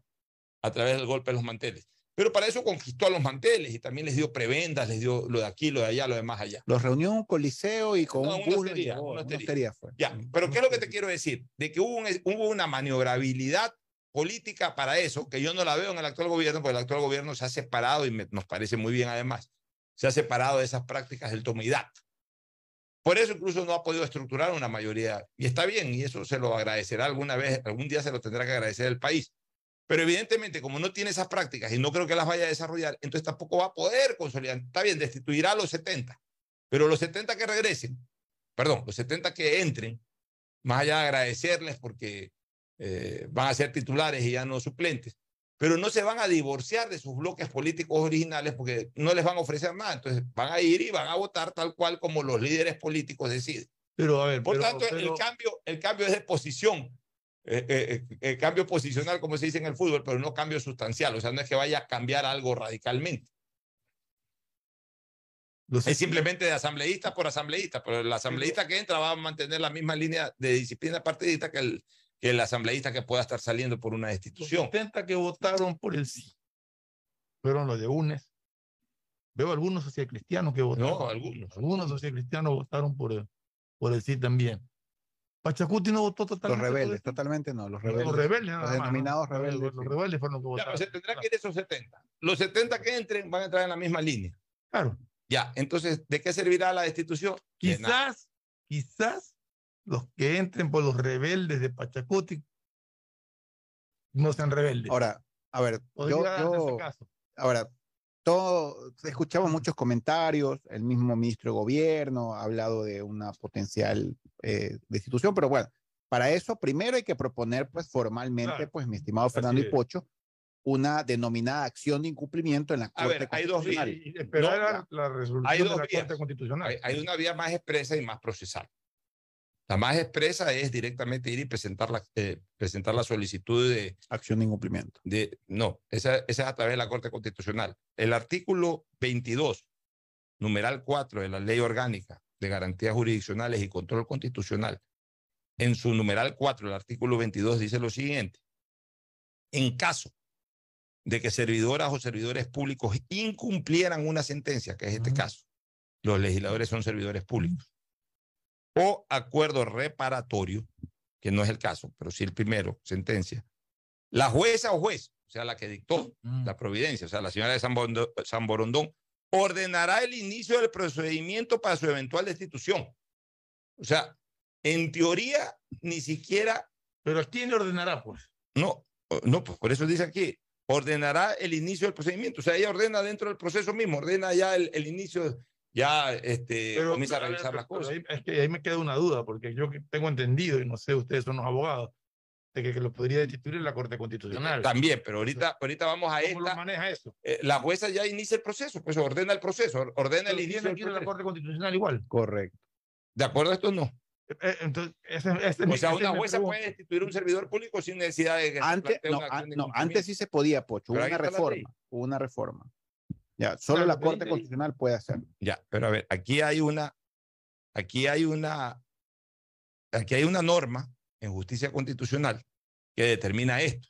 a través del golpe de los manteles. Pero para eso conquistó a los manteles y también les dio prebendas, les dio lo de aquí, lo de allá, lo de más allá. Los reunió un coliseo y con un bus Ya, pero ¿qué es lo que te quiero decir? De que hubo, hubo una maniobrabilidad política para eso, que yo no la veo en el actual gobierno, porque el actual gobierno se ha separado, y nos parece muy bien además, se ha separado de esas prácticas del tomidad. Por eso incluso no ha podido estructurar una mayoría. Y está bien, y eso se lo agradecerá alguna vez, algún día se lo tendrá que agradecer el país. Pero evidentemente, como no tiene esas prácticas y no creo que las vaya a desarrollar, entonces tampoco va a poder consolidar. Está bien, destituirá a los 70, pero los 70 que regresen, perdón, los 70 que entren, más allá de agradecerles porque eh, van a ser titulares y ya no suplentes, pero no se van a divorciar de sus bloques políticos originales porque no les van a ofrecer nada. Entonces van a ir y van a votar tal cual como los líderes políticos deciden. Pero a ver, Por tanto, el, cambio, el cambio es de posición eh, eh, eh, cambio posicional, como se dice en el fútbol, pero no cambio sustancial. O sea, no es que vaya a cambiar algo radicalmente. Es simplemente de asambleísta por asambleísta, pero el asambleísta que entra va a mantener la misma línea de disciplina partidista que el, que el asambleísta que pueda estar saliendo por una destitución. Los 70 que votaron por el sí fueron los de UNES. Veo algunos socialcristianos que votaron. No, algunos. Algunos socialcristianos votaron por el, por el sí también. Pachacuti no votó totalmente. Los rebeldes, totalmente no. Los rebeldes. Los rebeldes, Los denominados rebeldes. Los, rebeldes fueron los que votaron. se tendrá que ir esos 70. Los 70 que entren van a entrar en la misma línea. Claro. Ya, entonces, ¿de qué servirá la destitución? Quizás, quizás los que entren por los rebeldes de Pachacuti no sean rebeldes. Ahora, a ver, yo, yo ahora, todo, escuchamos muchos comentarios, el mismo ministro de gobierno ha hablado de una potencial eh, destitución, pero bueno, para eso primero hay que proponer pues formalmente, pues mi estimado Fernando Hipocho, una denominada acción de incumplimiento en la Corte ver, hay dos vías. esperar la resolución hay dos de la Corte Constitucional. Hay, hay, una vía más expresa y más procesal. La más expresa es directamente ir y presentar la, eh, presentar la solicitud de... Acción de incumplimiento. De, no, esa, esa es a través de la Corte Constitucional. El artículo 22, numeral 4 de la Ley Orgánica de Garantías Jurisdiccionales y Control Constitucional, en su numeral 4, el artículo 22 dice lo siguiente. En caso de que servidoras o servidores públicos incumplieran una sentencia, que es este caso, los legisladores son servidores públicos o acuerdo reparatorio, que no es el caso, pero sí el primero, sentencia, la jueza o juez, o sea, la que dictó Mm. la providencia, o sea, la señora de San, Bondo- San Borondón, ordenará el inicio del procedimiento para su eventual destitución. O sea, en teoría, ni siquiera... ¿Pero quién ordenará, pues? No, no, pues por eso dice aquí, ordenará el inicio del procedimiento. O sea, ella ordena dentro del proceso mismo, ordena ya el, el inicio, ya este, comienza a revisar las pero cosas. ahí- es que ahí me queda una duda, porque yo tengo entendido, y no sé, ustedes son los abogados, de que, que lo podría destituir la Corte Constitucional. También, pero ahorita, ahorita vamos a ¿Cómo esta. lo maneja eso? eh, la jueza ya inicia el proceso, pues ordena el proceso, or- ordena el Pero inicio a la. Corte Constitucional igual. Correcto. ¿De acuerdo a esto no? Eh, Entonces, ese, ese O sea, una jueza puede destituir un servidor público sin necesidad de que se Antes, plantee no, una an- no, antes sí se podía, Pocho. Hubo Pero una reforma. Hubo una reforma. Ya, solo Claro, la Corte. Constitucional puede hacerlo. Ya, pero a ver, aquí hay una, aquí hay una, aquí hay una norma en justicia constitucional que determina esto.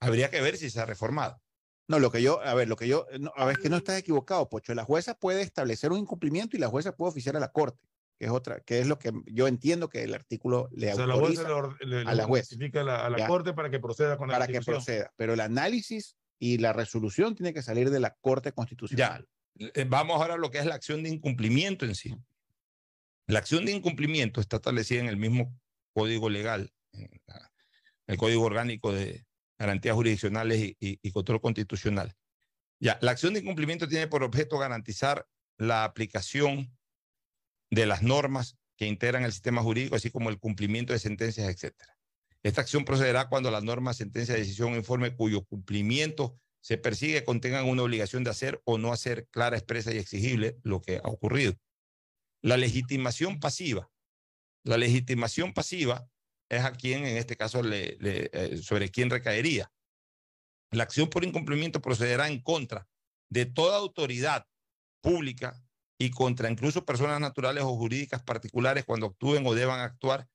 Habría que ver si se ha reformado. No, lo que yo, a ver, lo que yo, no, a ver, es que no estás equivocado, Pocho. La jueza puede establecer un incumplimiento y la jueza puede oficiar a la Corte, que es otra, que es lo que yo entiendo que el artículo le O sea, la autoriza jueza le, le- a la jueza. a la, a la. Corte para que proceda con la para que proceda. Pero el análisis y la resolución tiene que salir de la Corte Constitucional. Eh, Vamos ahora a lo que es la acción de incumplimiento en sí. La acción de incumplimiento está establecida en el mismo código legal, el Código Orgánico de Garantías Jurisdiccionales y- y Control Constitucional. Ya, la acción de incumplimiento tiene por objeto garantizar la aplicación de las normas que integran el sistema jurídico, así como el cumplimiento de sentencias, etcétera. Esta acción procederá cuando la norma, sentencia, decisión o informe cuyo cumplimiento se persigue contengan una obligación de hacer o no hacer clara, expresa y exigible lo que ha ocurrido. La legitimación pasiva. La legitimación pasiva es a quien, en este caso, eh, sobre quién recaería. La acción por incumplimiento procederá en contra de toda autoridad pública y contra incluso personas naturales o jurídicas particulares cuando actúen o deban actuar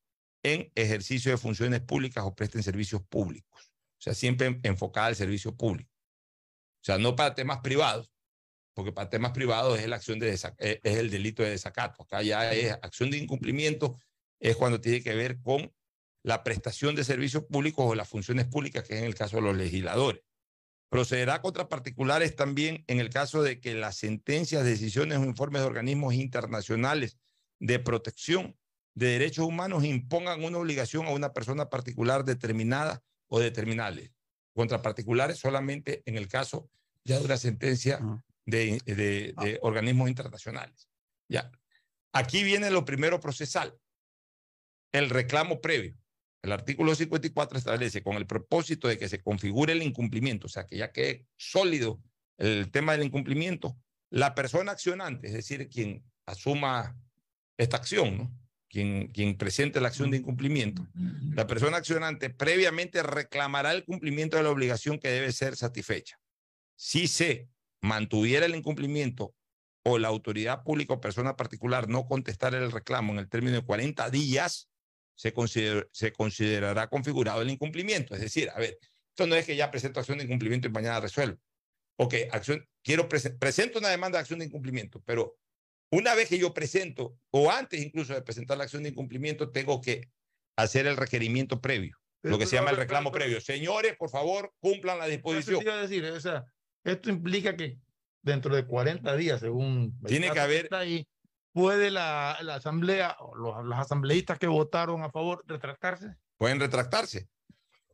en ejercicio de funciones públicas o presten servicios públicos. O sea, siempre enfocada al servicio público. O sea, no para temas privados, porque para temas privados es la acción de eh, es el delito de desacato. Acá ya es acción de incumplimiento, es cuando tiene que ver con la prestación de servicios públicos o las funciones públicas, que es en el caso de los legisladores. Procederá contra particulares también en el caso de que las sentencias, decisiones o informes de organismos internacionales de protección de derechos humanos impongan una obligación a una persona particular determinada o determinable. Contra particulares solamente en el caso ya de una sentencia de, de- de organismos internacionales. Ya. Aquí viene lo primero procesal, el reclamo previo. El artículo 54 establece con el propósito de que se configure el incumplimiento, o sea, que ya quede sólido el tema del incumplimiento, la persona accionante, es decir, quien asuma esta acción, ¿no? Quien, quien presente la acción de incumplimiento, la persona accionante previamente reclamará el cumplimiento de la obligación que debe ser satisfecha. Si se mantuviera el incumplimiento o la autoridad pública o persona particular no contestara el reclamo en el término de 40 días, se, consider- se considerará configurado el incumplimiento. Es decir, a ver, esto no es que ya presento acción de incumplimiento y mañana resuelvo. Ok, acción, quiero presen- presento una demanda de acción de incumplimiento, pero una vez que yo presento, o antes incluso de presentar la acción de incumplimiento, tengo que hacer el requerimiento previo, lo que se llama el reclamo previo. Señores, por favor, cumplan la Eso disposición. a decir, o sea, esto implica que dentro de 40 días, según Tiene que haber- ahí, puede la, la asamblea o los, los asambleístas que votaron a favor retractarse. pueden retractarse.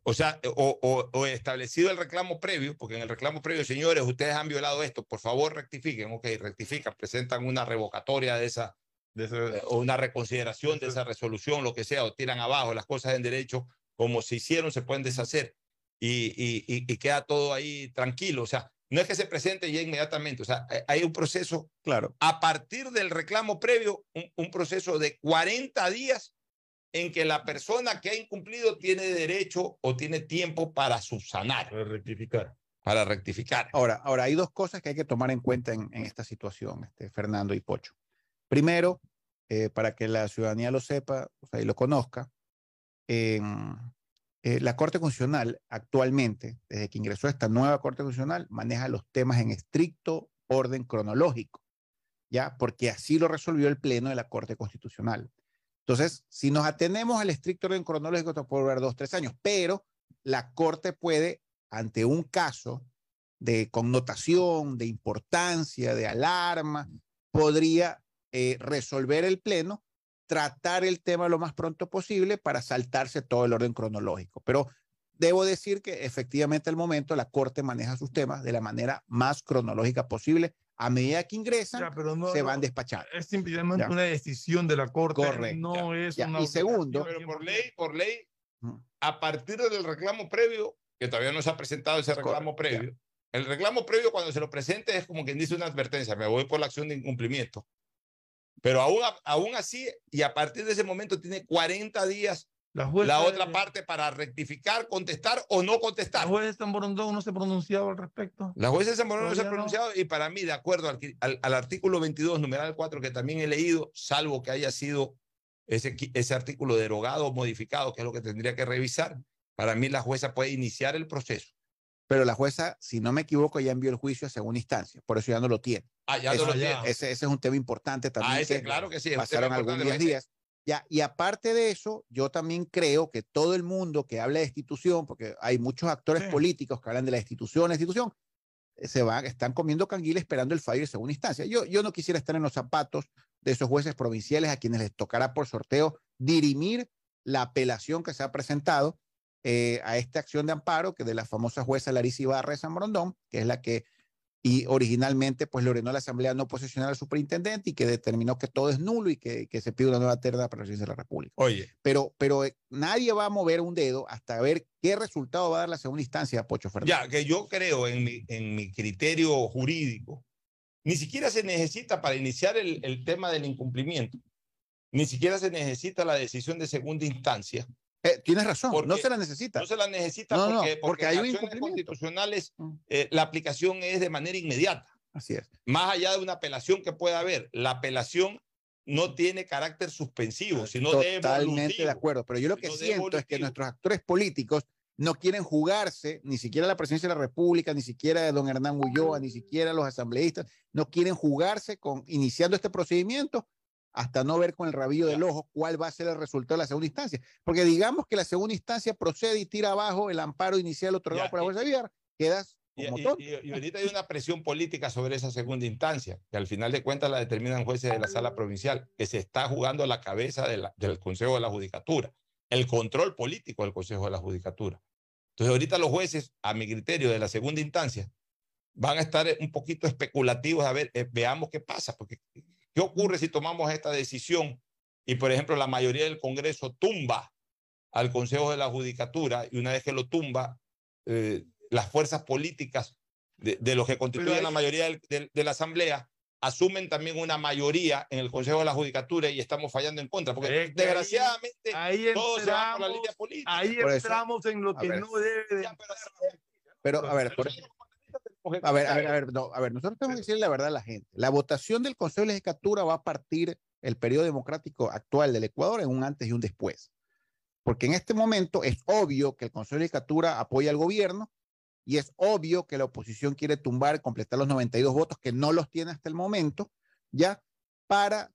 O sea, o, o- o establecido el reclamo previo, porque en el reclamo previo, señores, ustedes han violado esto, por favor rectifiquen, ok, rectifican, presentan una revocatoria de esa, eh, o una reconsideración de esa resolución, lo que sea, o tiran abajo las cosas en derecho, como se hicieron, se pueden deshacer. Y, y, y- y queda todo ahí tranquilo. O sea, no es que se presente ya inmediatamente, o sea, hay- hay un proceso, claro, a partir del reclamo previo, un, un proceso de 40 días en que la persona que ha incumplido tiene derecho o tiene tiempo para subsanar. Para rectificar. Para rectificar. Ahora, ahora hay dos cosas que hay que tomar en cuenta en, en esta situación, este, Fernando y Pocho. Primero, eh, para que la ciudadanía lo sepa o sea, y lo conozca, eh, la Corte Constitucional actualmente, desde que ingresó esta nueva Corte Constitucional, maneja los temas en estricto orden cronológico, ¿ya? Porque así lo resolvió el Pleno de la Corte Constitucional. Entonces, si nos atenemos al estricto orden cronológico, esto puede durar dos, tres años, pero la Corte puede, ante un caso de connotación, de importancia, de alarma, podría eh, resolver el Pleno, tratar el tema lo más pronto posible para saltarse todo el orden cronológico. Pero debo decir que efectivamente al momento la Corte maneja sus temas de la manera más cronológica posible. A medida que ingresan, se van despachando. Es simplemente una decisión de la Corte, Correcto. no es Ya, una y segundo, Pero por ley, por ley, a partir del reclamo previo, que todavía no se ha presentado ese reclamo previo, el reclamo previo cuando se lo presente es como quien dice una advertencia, me voy por la acción de incumplimiento. Pero aún, aún así, y a partir de ese momento tiene 40 días La, la, otra de- parte para rectificar, contestar o no contestar. La jueza de San Borondón no se ha pronunciado al respecto. La jueza de San Borondón no se ha Todavía no. pronunciado y para mí, de acuerdo al, al- al artículo 22, numeral 4, que también he leído, salvo que haya sido ese, ese artículo derogado o modificado, que es lo que tendría que revisar, para mí la jueza puede iniciar el proceso. pero la jueza, si no me equivoco, ya envió el juicio a segunda instancia, por eso ya no lo tiene. Ah, ya Eso- no lo tiene. Ese, ese es un tema importante también. Ah, ese, que claro que sí. pasaron algunos días. Ya, y aparte de eso, yo también creo que todo el mundo que habla de institución, porque hay muchos actores políticos que hablan de la institución, la institución, eh, se van, están comiendo canguila esperando el fallo de segunda instancia. Yo, yo no quisiera estar en los zapatos de esos jueces provinciales a quienes les tocará por sorteo dirimir la apelación que se ha presentado eh, a esta acción de amparo que de la famosa jueza Larissa Ibarra de San Brondón, que es la que y originalmente pues le ordenó a la Asamblea no posesionar al superintendente y que determinó que todo es nulo y que, que se pide una nueva terna para la presidencia de la República. Oye, Pero, pero eh, nadie va a mover un dedo hasta ver qué resultado va a dar la segunda instancia, Pocho Fernández. Ya, que yo creo en mi, en mi criterio jurídico, ni siquiera se necesita para iniciar el, el tema del incumplimiento, ni siquiera se necesita la decisión de segunda instancia. Eh, tienes razón, no se la necesita. No se la necesita No, no, porque, hay acciones constitucionales eh, la aplicación es de manera inmediata. Así es. Más allá de una apelación que pueda haber, la apelación no tiene carácter suspensivo, sino de Totalmente evolutivo. de acuerdo, pero yo lo que Sino de siento es que nuestros actores políticos no quieren jugarse ni siquiera la presidencia de la República, ni siquiera de don Hernán Ulloa, ni siquiera los asambleístas, no quieren jugarse con iniciando este procedimiento hasta no ver con el rabillo del ojo cuál va a ser el resultado de la segunda instancia. Porque digamos que la segunda instancia procede y tira abajo el amparo inicial otorgado por la jueza Villar, quedas Y, como y- tonto. y- y ahorita hay una presión política sobre esa segunda instancia, que al final de cuentas la determinan jueces de la sala provincial, que se está jugando a la cabeza de la- del Consejo de la Judicatura, el control político del Consejo de la Judicatura. Entonces ahorita los jueces, a mi criterio, de la segunda instancia, van a estar un poquito especulativos a ver, eh, veamos qué pasa, porque ¿qué ocurre si tomamos esta decisión y, por ejemplo, la mayoría del Congreso tumba al Consejo de la Judicatura y una vez que lo tumba, eh, las fuerzas políticas de, de los que constituyen ahí- la mayoría del- del- de la Asamblea asumen también una mayoría en el Consejo de la Judicatura y estamos fallando en contra, porque Es que ahí- desgraciadamente ahí todo se va por la entramos- línea política. Ahí entramos en lo a que ver. no debe de. Pero, a ver, por- a ver, a ver, a ver, no, a ver, nosotros tenemos que decirle la verdad a la gente. La votación del Consejo de Legislatura va a partir el periodo democrático actual del Ecuador en un antes y un después. Porque en este momento es obvio que el Consejo de Legislatura apoya al gobierno y es obvio que la oposición quiere tumbar, completar los 92 votos que no los tiene hasta el momento, ya para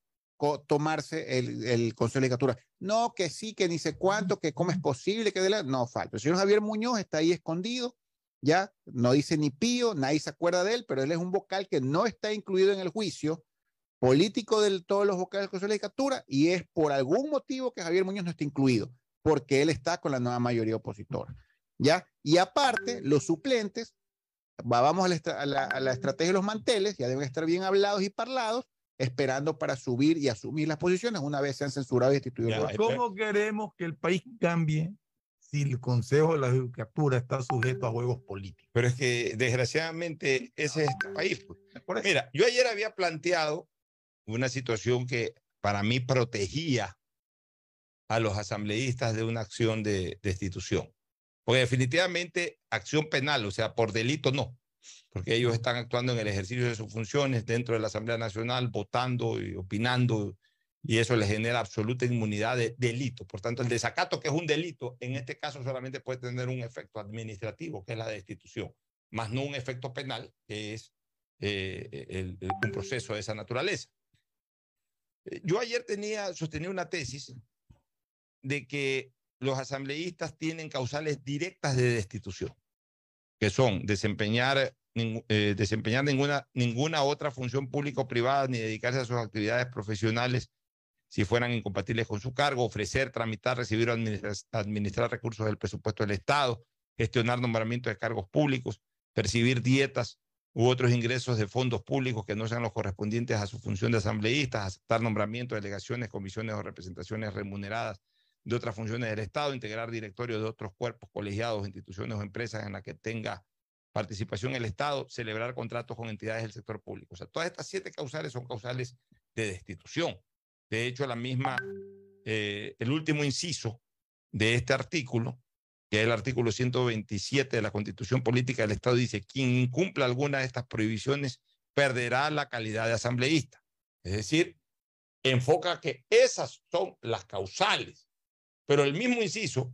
tomarse el, el Consejo de Legislatura. No, que sí, que ni sé cuánto, que cómo es posible, que de la... No, falta. El señor Javier Muñoz está ahí escondido, ya no dice ni pío, nadie se acuerda de él, pero él es un vocal que no está incluido en el juicio político de todos los vocales del Consejo de Legislatura y es por algún motivo que Javier Muñoz no está incluido, porque él está con la nueva mayoría opositora. ¿Ya? Y aparte, los suplentes, va- vamos a la, estra- a la- a la estrategia de los manteles, ya deben estar bien hablados y parlados, esperando para subir y asumir las posiciones una vez sean censurados y destituidos. Ya. ¿Cómo queremos que el país cambie si el Consejo de la Judicatura está sujeto a juegos políticos? Pero es que desgraciadamente ese es este país. pues. Mira, yo ayer había planteado una situación que para mí protegía a los asambleístas de una acción de destitución. Porque definitivamente acción penal, o sea, por delito no, porque ellos están actuando en el ejercicio de sus funciones dentro de la Asamblea Nacional, votando y opinando, y eso les genera absoluta inmunidad de delito. Por tanto, el desacato, que es un delito, en este caso solamente puede tener un efecto administrativo, que es la destitución, más no un efecto penal, que es eh, el- el- un proceso de esa naturaleza. Yo ayer tenía, sostenía una tesis de que los asambleístas tienen causales directas de destitución, que son desempeñar, eh, desempeñar ninguna, ninguna otra función pública o privada ni dedicarse a sus actividades profesionales si fueran incompatibles con su cargo, ofrecer, tramitar, recibir o administrar, recursos del presupuesto del Estado, gestionar nombramientos de cargos públicos, percibir dietas u otros ingresos de fondos públicos que no sean los correspondientes a su función de asambleístas, aceptar nombramientos, delegaciones, comisiones o representaciones remuneradas de otras funciones del Estado, integrar directorios de otros cuerpos colegiados, instituciones o empresas en las que tenga participación el Estado, celebrar contratos con entidades del sector público. O sea, todas estas siete causales son causales de destitución. De hecho, la misma, eh, el último inciso de este artículo, que es el artículo 127 de la Constitución Política del Estado, dice, quien incumpla alguna de estas prohibiciones perderá la calidad de asambleísta. Es decir, enfoca que esas son las causales. Pero el mismo inciso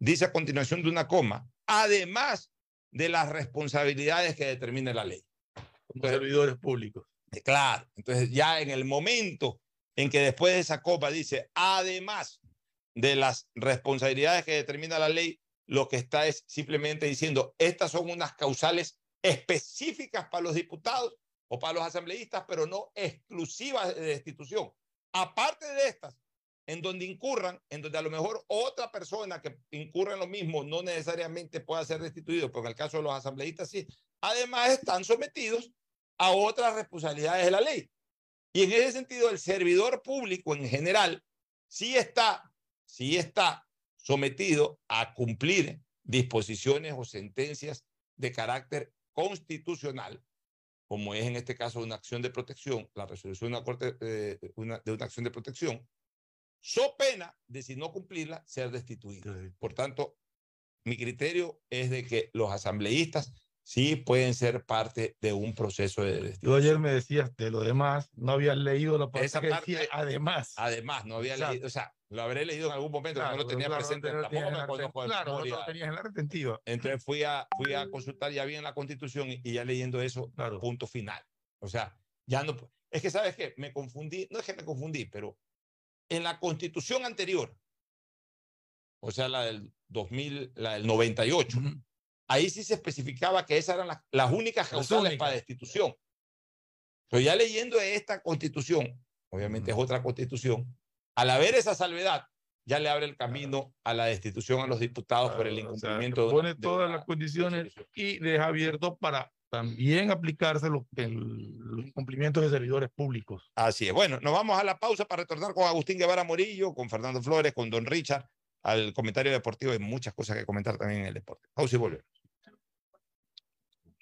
dice a continuación de una coma, además de las responsabilidades que determine la ley. servidores públicos. Eh, claro, entonces ya en el momento en que después de esa copa dice, además de las responsabilidades que determina la ley, lo que está es simplemente diciendo, estas son unas causales específicas para los diputados o para los asambleístas, pero no exclusivas de destitución. Aparte de estas, en donde incurran, en donde a lo mejor otra persona que incurra en lo mismo no necesariamente pueda ser destituido, pero en el caso de los asambleístas sí, además están sometidos a otras responsabilidades de la ley. Y en ese sentido, el servidor público en general sí está, sí está sometido a cumplir disposiciones o sentencias de carácter constitucional, como es en este caso una acción de protección, la resolución de una, corte, eh, una, de una acción de protección, so pena de si no cumplirla, ser destituido. Por tanto, mi criterio es de que los asambleístas sí pueden ser parte de un proceso de destitución. Tú ayer me decías de lo demás, no había leído la parte, que decía además. Además, no había leído, o sea, lo habré leído en algún momento, no lo tenía presente, no, tampoco me conozco Claro, no lo tenías en la retentiva. Entonces fui a, fui a consultar ya bien la Constitución y, ya leyendo eso, punto final. O sea, ya no, es que sabes qué, me confundí, no es que me confundí, pero en la Constitución anterior, o sea, la del 2000, la del 98, ahí sí se especificaba que esas eran las, únicas causales para destitución. Pero ya leyendo esta constitución, obviamente es otra constitución, al haber esa salvedad, ya le abre el camino a la destitución a los diputados por el incumplimiento. pone todas las condiciones y deja abierto para también aplicarse los, los, incumplimientos de servidores públicos. Así es. Bueno, nos vamos a la pausa para retornar con Agustín Guevara Morillo, con Fernando Flores, con Don Richard, al comentario deportivo. Hay muchas cosas que comentar también en el deporte. Pausa y volvemos.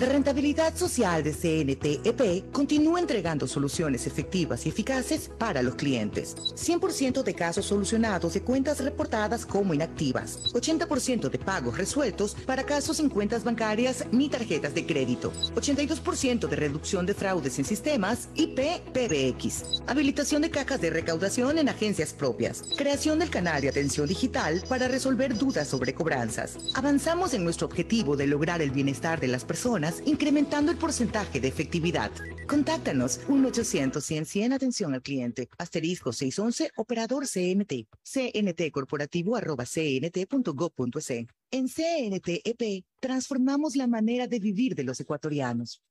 La rentabilidad social de CNTEP continúa entregando soluciones efectivas y eficaces para los clientes. 100% de casos solucionados de cuentas reportadas como inactivas. 80% de pagos resueltos para casos sin cuentas bancarias ni tarjetas de crédito. 82% de reducción de fraudes en sistemas IP-PBX. Habilitación de cajas de recaudación en agencias propias. Creación del canal de atención digital para resolver dudas sobre cobranzas. Avanzamos en nuestro objetivo de lograr el bienestar de las personas incrementando el porcentaje de efectividad. Contáctanos 1-800-100-100 atención al cliente, asterisco 611, operador CNT, cnt corporativo arroba cnt.gov.es. En CNTEP transformamos la manera de vivir de los ecuatorianos.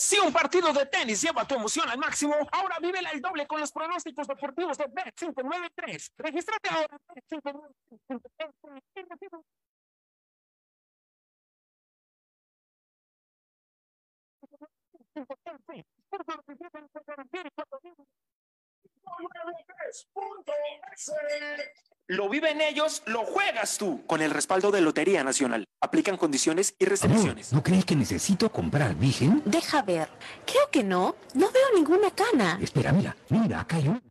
Si un partido de tenis lleva tu emoción al máximo, ahora vive el doble con los pronósticos deportivos de Bet593. Regístrate ahora. Lo viven ellos, lo juegas tú. Con el respaldo de Lotería Nacional. Aplican condiciones y restricciones. ¿No crees que necesito comprar Vigen? Deja ver. Creo que no. No veo ninguna cana. Espera, mira. Mira, acá hay un...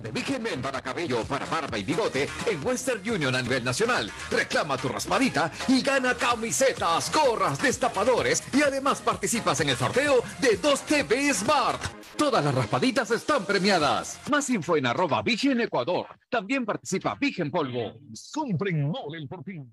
de Big Men para cabello, para barba y bigote en Western Union a nivel nacional. Reclama tu raspadita y gana camisetas, gorras, destapadores y además participas en el sorteo de 2 TV Smart. Todas las raspaditas están premiadas. Más info en arroba Vigen Ecuador. También participa Vigen Polvo. Compren el Fortín.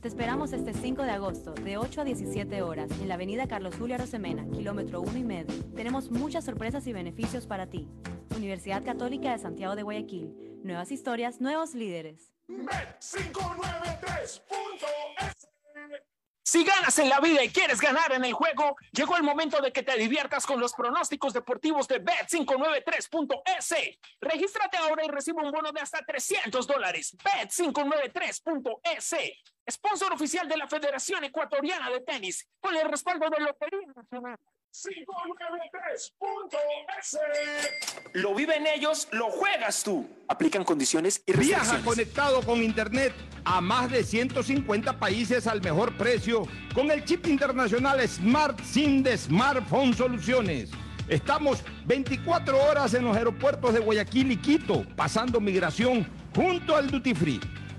Te esperamos este 5 de agosto, de 8 a 17 horas, en la avenida Carlos Julio Arosemena, kilómetro 1 y medio. Tenemos muchas sorpresas y beneficios para ti. Universidad Católica de Santiago de Guayaquil. Nuevas historias, nuevos líderes. Bet593.es Si ganas en la vida y quieres ganar en el juego, llegó el momento de que te diviertas con los pronósticos deportivos de Bet593.es. Regístrate ahora y recibe un bono de hasta 300 dólares. Bet593.es. Sponsor oficial de la Federación Ecuatoriana de Tenis, con el respaldo de Lotería Nacional. 593.es. Lo viven ellos, lo juegas tú. Aplican condiciones y Viaja conectado con Internet a más de 150 países al mejor precio con el chip internacional Smart SIM de Smartphone Soluciones. Estamos 24 horas en los aeropuertos de Guayaquil y Quito, pasando migración junto al Duty Free.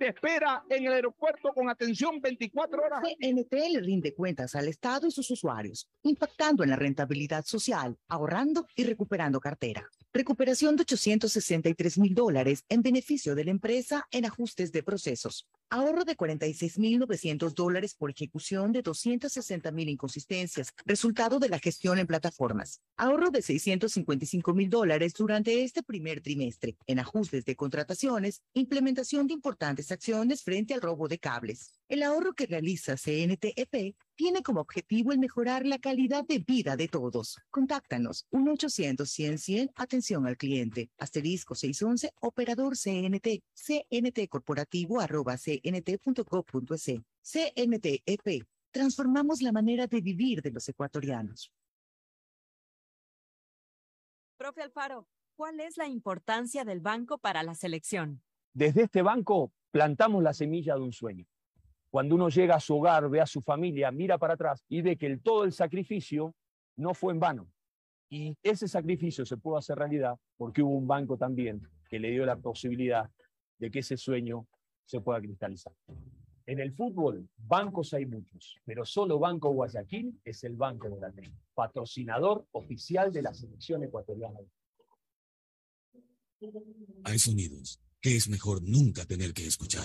te espera en el aeropuerto con atención 24 horas. CNT rinde cuentas al Estado y sus usuarios, impactando en la rentabilidad social, ahorrando y recuperando cartera. Recuperación de 863 mil dólares en beneficio de la empresa en ajustes de procesos. Ahorro de 46.900 dólares por ejecución de 260 mil inconsistencias, resultado de la gestión en plataformas. Ahorro de 655 mil dólares durante este primer trimestre en ajustes de contrataciones, implementación de importantes acciones frente al robo de cables. El ahorro que realiza CNTEP tiene como objetivo el mejorar la calidad de vida de todos. Contáctanos 1-800-100-100, atención al cliente, asterisco 611, operador CNT, CNT corporativo arroba cnt.gov.es. CNTEP, transformamos la manera de vivir de los ecuatorianos. Profe Alfaro, ¿cuál es la importancia del banco para la selección? Desde este banco plantamos la semilla de un sueño. Cuando uno llega a su hogar, ve a su familia, mira para atrás y ve que el, todo el sacrificio no fue en vano. Y ese sacrificio se pudo hacer realidad porque hubo un banco también que le dio la posibilidad de que ese sueño se pueda cristalizar. En el fútbol, bancos hay muchos, pero solo Banco Guayaquil es el banco de la patrocinador oficial de la selección ecuatoriana. Hay sonidos que es mejor nunca tener que escuchar.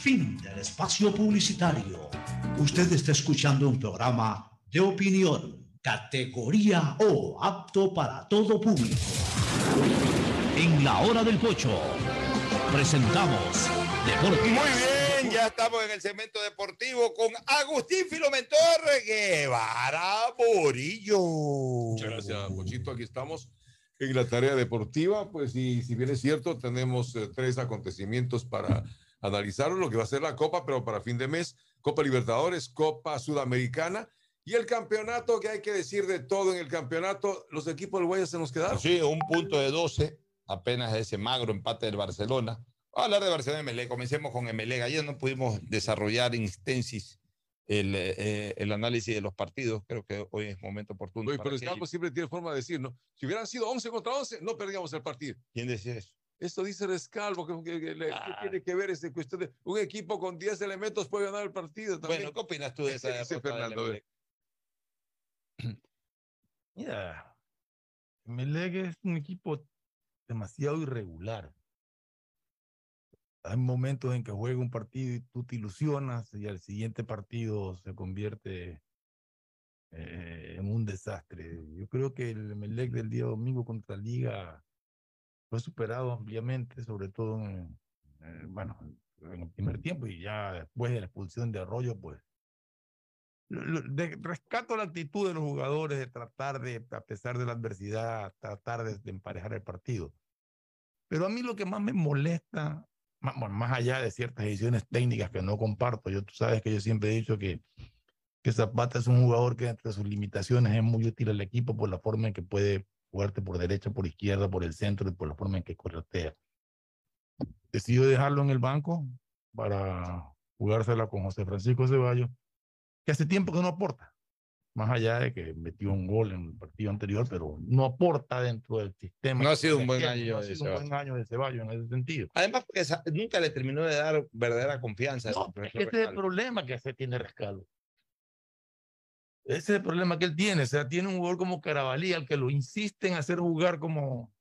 Fin del espacio publicitario. Usted está escuchando un programa de opinión, categoría O, apto para todo público. En la hora del pocho, presentamos Deportes. Muy bien, ya estamos en el segmento deportivo con Agustín Filomentor Guevara Morillo. Muchas gracias, Pochito. Aquí estamos en la tarea deportiva. Pues, y si bien es cierto, tenemos eh, tres acontecimientos para analizar lo que va a ser la Copa, pero para fin de mes, Copa Libertadores, Copa Sudamericana y el campeonato, que hay que decir de todo en el campeonato, los equipos del Guayas se nos quedaron. Sí, un punto de 12, apenas ese magro empate del Barcelona. Vamos a hablar de Barcelona MLE, comencemos con MLE. Ayer no pudimos desarrollar instensis el, eh, el, análisis de los partidos. Creo que hoy es momento oportuno. Oye, pero el campo siempre tiene forma de decir, ¿no? Si hubieran sido 11 contra 11, no perdíamos el partido. ¿Quién decía eso? Esto dice Rescalvo, que, que, que, que Ah. tiene que ver este cuestión de un equipo con 10 elementos puede ganar el partido también. Bueno, ¿qué opinas tú de esa Dice Fernando? Mira, Melec es un equipo demasiado irregular. Hay momentos en que juega un partido y tú te ilusionas y al siguiente partido se convierte eh, en un desastre. Yo creo que el Melec del día domingo contra Liga fue superado ampliamente, sobre todo en, eh, bueno, en el primer tiempo y ya después de la expulsión de Arroyo, pues de- rescato la actitud de los jugadores de tratar de, a pesar de la adversidad, tratar de, de emparejar el partido. Pero a mí lo que más me molesta, más, bueno, más allá de ciertas decisiones técnicas que no comparto, yo, tú sabes que yo siempre he dicho que, que Zapata es un jugador que entre sus limitaciones es muy útil al equipo por la forma en que puede jugarte por derecha, por izquierda, por el centro y por la forma en que corretea. Decidió dejarlo en el banco para jugársela con José Francisco Ceballos, que hace tiempo que no aporta, más allá de que metió un gol en el partido anterior, pero no aporta dentro del sistema. No ha sido un buen año no ha de sido un buen año de Ceballos en ese sentido. Además, porque nunca le terminó de dar verdadera confianza. No, es ese el problema que se tiene Rescalvo. Ese es el problema que él tiene. O sea, tiene un jugador como Carabalí al que lo insiste en hacer jugar como,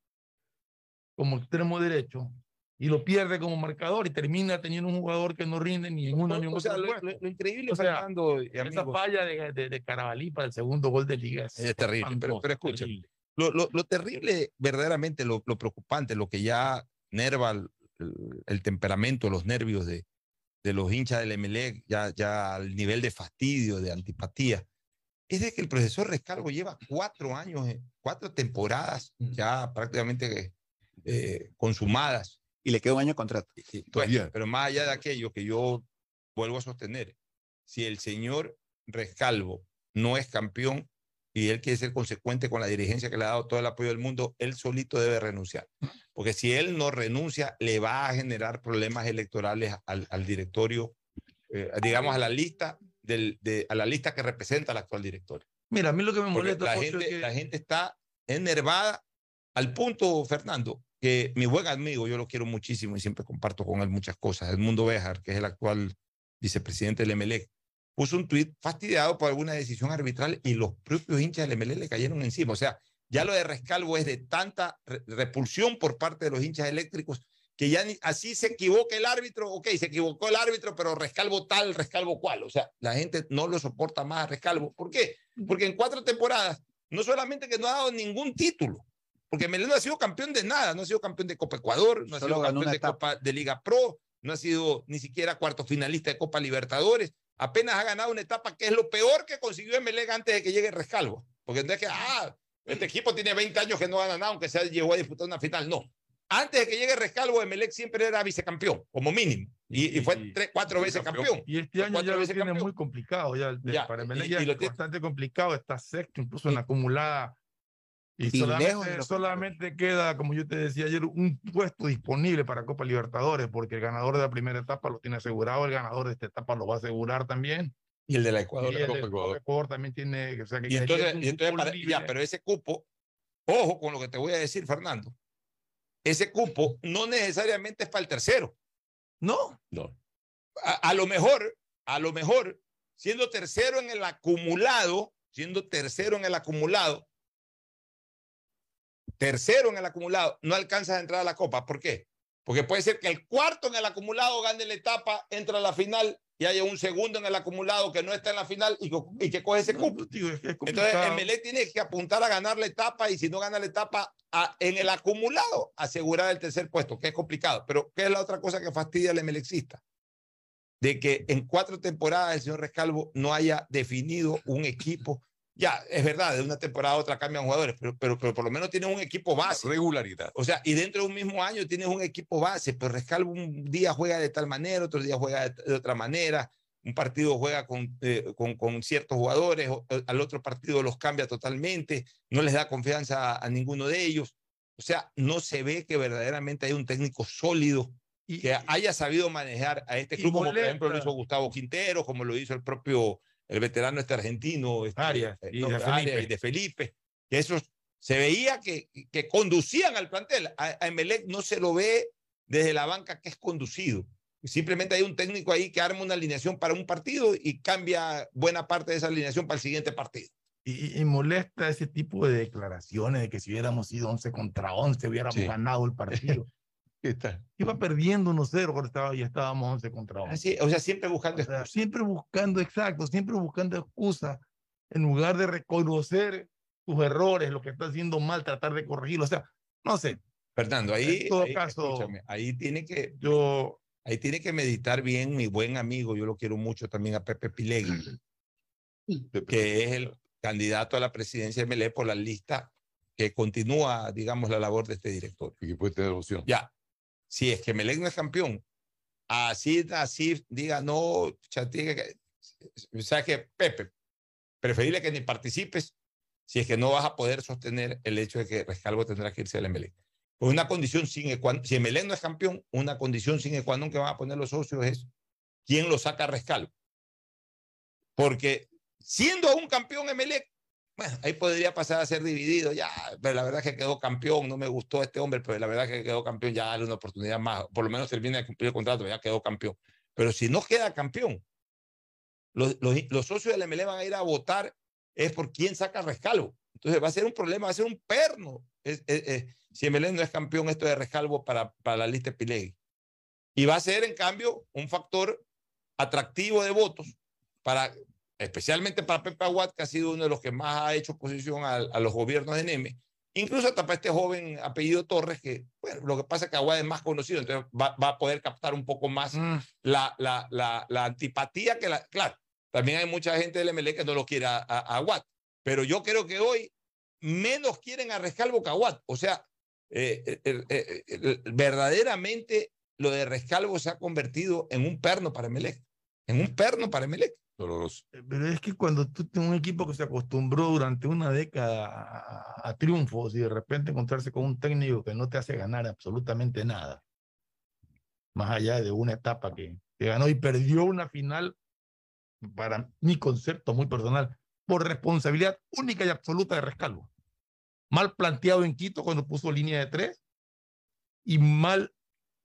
como extremo derecho y lo pierde como marcador y termina teniendo un jugador que no rinde ni en uno ni en O otro sea, lo, lo- lo increíble, O sea, Fernando y Esa amigos, falla de, de, de Carabalí para el segundo gol de liga es, es terrible. Pero, pero escucha, terrible. lo, lo, lo terrible, verdaderamente, lo, lo preocupante, lo que ya nerva el, el- el temperamento, los nervios de, de los hinchas del Emelec, ya, ya al nivel de fastidio, de antipatía, es de que el profesor Rescalvo lleva cuatro años, eh, cuatro temporadas ya prácticamente eh, consumadas. Y le queda un año de contrato. Bueno, pero más allá de aquello que yo vuelvo a sostener, si el señor Rescalvo no es campeón y él quiere ser consecuente con la dirigencia que le ha dado todo el apoyo del mundo, él solito debe renunciar. Porque si él no renuncia, le va a generar problemas electorales al, al directorio, eh, digamos, a la lista del, de, a la lista que representa al actual directorio. Mira, a mí lo que me molesta la gente, es que- la gente está enervada al punto, Fernando, que mi buen amigo, yo lo quiero muchísimo y siempre comparto con él muchas cosas, Edmundo Béjar, que es el actual vicepresidente del MLE, puso un tuit fastidiado por alguna decisión arbitral y los propios hinchas del MLE le cayeron encima. O sea, ya lo de Rescalvo es de tanta re- repulsión por parte de los hinchas eléctricos que ya ni- así se equivoca el árbitro, ok, se equivocó el árbitro, pero Rescalvo tal, Rescalvo cual. O sea, la gente no lo soporta más a Rescalvo. ¿Por qué? Porque en cuatro temporadas, no solamente que no ha dado ningún título, porque Meleno no ha sido campeón de nada, no ha sido campeón de Copa Ecuador, no ha Solo sido campeón de etapa. Copa de Liga Pro, no ha sido ni siquiera cuarto finalista de Copa Libertadores, apenas ha ganado una etapa que es lo peor que consiguió Emelec antes de que llegue Rescalvo, porque no es que, ah, este equipo tiene 20 años que no gana nada, aunque se llegó a disputar una final, no. Antes de que llegue Rescalvo, Emelec siempre era vicecampeón, como mínimo. Y, fue tres, cuatro veces campeón. Y este año ya lo tiene muy complicado. Ya, ya para Emelec ya es bastante complicado. Está sexto, incluso en la acumulada. Y, solamente, solamente queda, como yo te decía ayer, un puesto disponible para Copa Libertadores, porque el ganador de la primera etapa lo tiene asegurado, el ganador de esta etapa lo va a asegurar también. Y el de la Ecuador, el de Ecuador. también tiene. O sea, que y entonces, y entonces ya, pero ese cupo, ojo con lo que te voy a decir, Fernando ese cupo no necesariamente es para el tercero. No. No. A, lo mejor, a lo mejor, siendo tercero en el acumulado, siendo tercero en el acumulado, tercero en el acumulado, no alcanzas a entrar a la copa. ¿Por qué? Porque puede ser que el cuarto en el acumulado gane la etapa, entra a la final y haya un segundo en el acumulado que no está en la final y, y que coge ese cupo. Entonces, Emelec tiene que apuntar a ganar la etapa y si no gana la etapa en el acumulado, asegurar el tercer puesto, que es complicado. Pero, ¿qué es la otra cosa que fastidia al Emelecista? De que en cuatro temporadas el señor Rescalvo no haya definido un equipo ya, es verdad, de una temporada a otra cambian jugadores, pero, pero, pero por lo menos tienes un equipo base. Regularidad. O sea, y dentro de un mismo año tienes un equipo base, pero Rescalvo un día juega de tal manera, otro día juega de, otra manera, un partido juega con, eh, con, con, ciertos jugadores, al otro partido los cambia totalmente, no les da confianza a, ninguno de ellos. O sea, no se ve que verdaderamente hay un técnico sólido y, que haya sabido manejar a este club, como por ejemplo lo hizo Gustavo Quintero, como lo hizo el propio el veterano este argentino, este, Arias, eh, y, de Felipe. y, de Felipe. que esos se veía que, que conducían al plantel. A, Emelec no se lo ve desde la banca que es conducido. Simplemente hay un técnico ahí que arma una alineación para un partido y cambia buena parte de esa alineación para el siguiente partido. Y, molesta ese tipo de declaraciones de que si hubiéramos sido 11 contra 11 hubiéramos ganado el partido. Iba perdiendo 1-0 cuando estaba, ya estábamos 11 contra 11. o sea, siempre buscando Siempre buscando, exacto, siempre buscando excusas en lugar de reconocer tus errores, lo que está haciendo mal, tratar de corregirlo. O sea, no sé. Fernando, ahí, en todo caso, ahí tiene que, yo, ahí tiene que meditar bien mi buen amigo, yo lo quiero mucho también a Pepe Pilegui, que es el candidato a la presidencia de Melé por la lista que continúa, digamos, la labor de este director. Y que puede tener opción. Ya, si es que Melec no es campeón, así, así diga, no, o sea que Pepe, preferible que ni participes si es que no vas a poder sostener el hecho de que Rescalvo tendrá que irse al Emelec. Pues una condición sin si Emelec no es campeón, una condición sin ecuador que van a poner los socios es quién lo saca a Rescalvo. Porque siendo un campeón Emelec, bueno, ahí podría pasar a ser dividido, ya, pero la verdad es que quedó campeón, no me gustó este hombre, pero la verdad es que quedó campeón, ya dale una oportunidad más, por lo menos termina de cumplir el contrato, ya quedó campeón. Pero si no queda campeón, los, los, socios del MLE van a ir a votar es por quién saca rescalvo. Entonces va a ser un problema, va a ser un perno. Si MLE no es campeón, esto de rescalvo para, para la lista Pilegui. Y va a ser, en cambio, un factor atractivo de votos para especialmente para Pepe Aguad, que ha sido uno de los que más ha hecho oposición a, los gobiernos de Neme, incluso hasta para este joven apellido Torres, que bueno, lo que pasa es que Aguad es más conocido, entonces va, a poder captar un poco más mm. la, la, la, antipatía que la... Claro, también hay mucha gente del MLE que no lo quiere a, Aguad, pero yo creo que hoy menos quieren a Rescalvo que a Aguad. O sea, eh, eh, eh, verdaderamente lo de Rescalvo se ha convertido en un perno para Emelec, en un perno para Emelec. Eh, pero es que cuando tú tienes un equipo que se acostumbró durante una década a, triunfos y de repente encontrarse con un técnico que no te hace ganar absolutamente nada, más allá de una etapa que, que ganó y perdió una final, para mi concepto muy personal, por responsabilidad única y absoluta de Rescalvo. Mal planteado en Quito cuando puso línea de tres y mal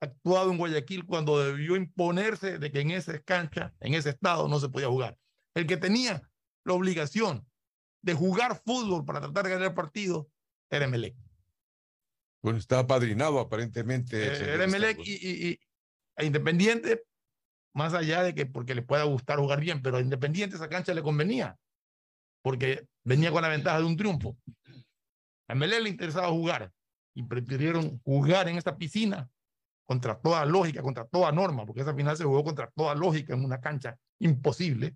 actuado en Guayaquil cuando debió imponerse de que en esa cancha, en ese estado, no se podía jugar. El que tenía la obligación de jugar fútbol para tratar de ganar el partido era Emelec. Bueno, está padrinado aparentemente. Eh, era Emelec y, y, e Independiente, más allá de que porque le pueda gustar jugar bien, pero a Independiente esa cancha le convenía, porque venía con la ventaja de un triunfo. A Emelec le interesaba jugar y prefirieron jugar en esta piscina contra toda lógica, contra toda norma, porque esa final se jugó contra toda lógica en una cancha imposible,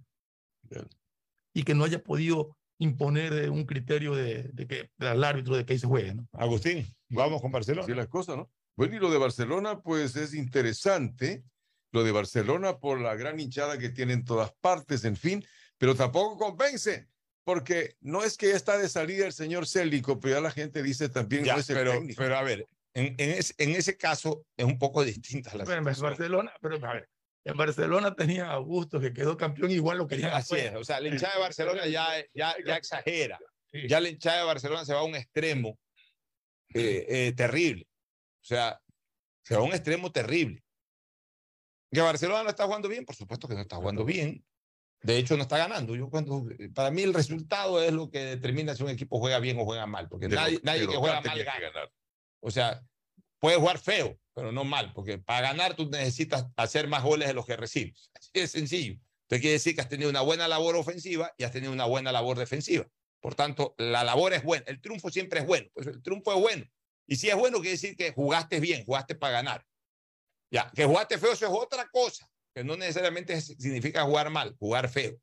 y que no haya podido imponer un criterio de, de que del árbitro de que ahí se juegue. ¿no? Agustín, vamos con Barcelona. Así las cosas, ¿no? Bueno, y lo de Barcelona, pues es interesante. Lo de Barcelona por la gran hinchada que tiene en todas partes, en fin, pero tampoco convence, porque no es que ya está de salida el señor Célico, pero ya la gente dice también Ya, no es el pero, técnico. pero a ver, en, en, ese, en ese caso es un poco distinta la Bueno, en. Barcelona, pero a ver, en Barcelona tenía a Augusto que quedó campeón, igual lo querían Así afuera. es, o sea, la hinchada de Barcelona ya, ya, ya exagera. Ya la hinchada de Barcelona se va a un extremo eh, eh, terrible. O sea, se va a un extremo terrible. Que Barcelona no está jugando bien, por supuesto que no está jugando bien. De hecho, no está ganando. Yo cuando, para mí el resultado es lo que determina si un equipo juega bien o juega mal, porque De lo- nadie, que juega mal que gana. ganar. O sea, puede jugar feo, pero no mal, porque para ganar tú necesitas hacer más goles de los que recibes. Así de sencillo. Entonces quiere decir que has tenido una buena labor ofensiva y has tenido una buena labor defensiva. Por tanto, la labor es buena. El triunfo siempre es bueno. Pues el triunfo es bueno. Y si es bueno, quiere decir que jugaste bien, jugaste para ganar. Ya, que jugaste feo, eso es otra cosa, que no necesariamente es- significa jugar mal, jugar feo.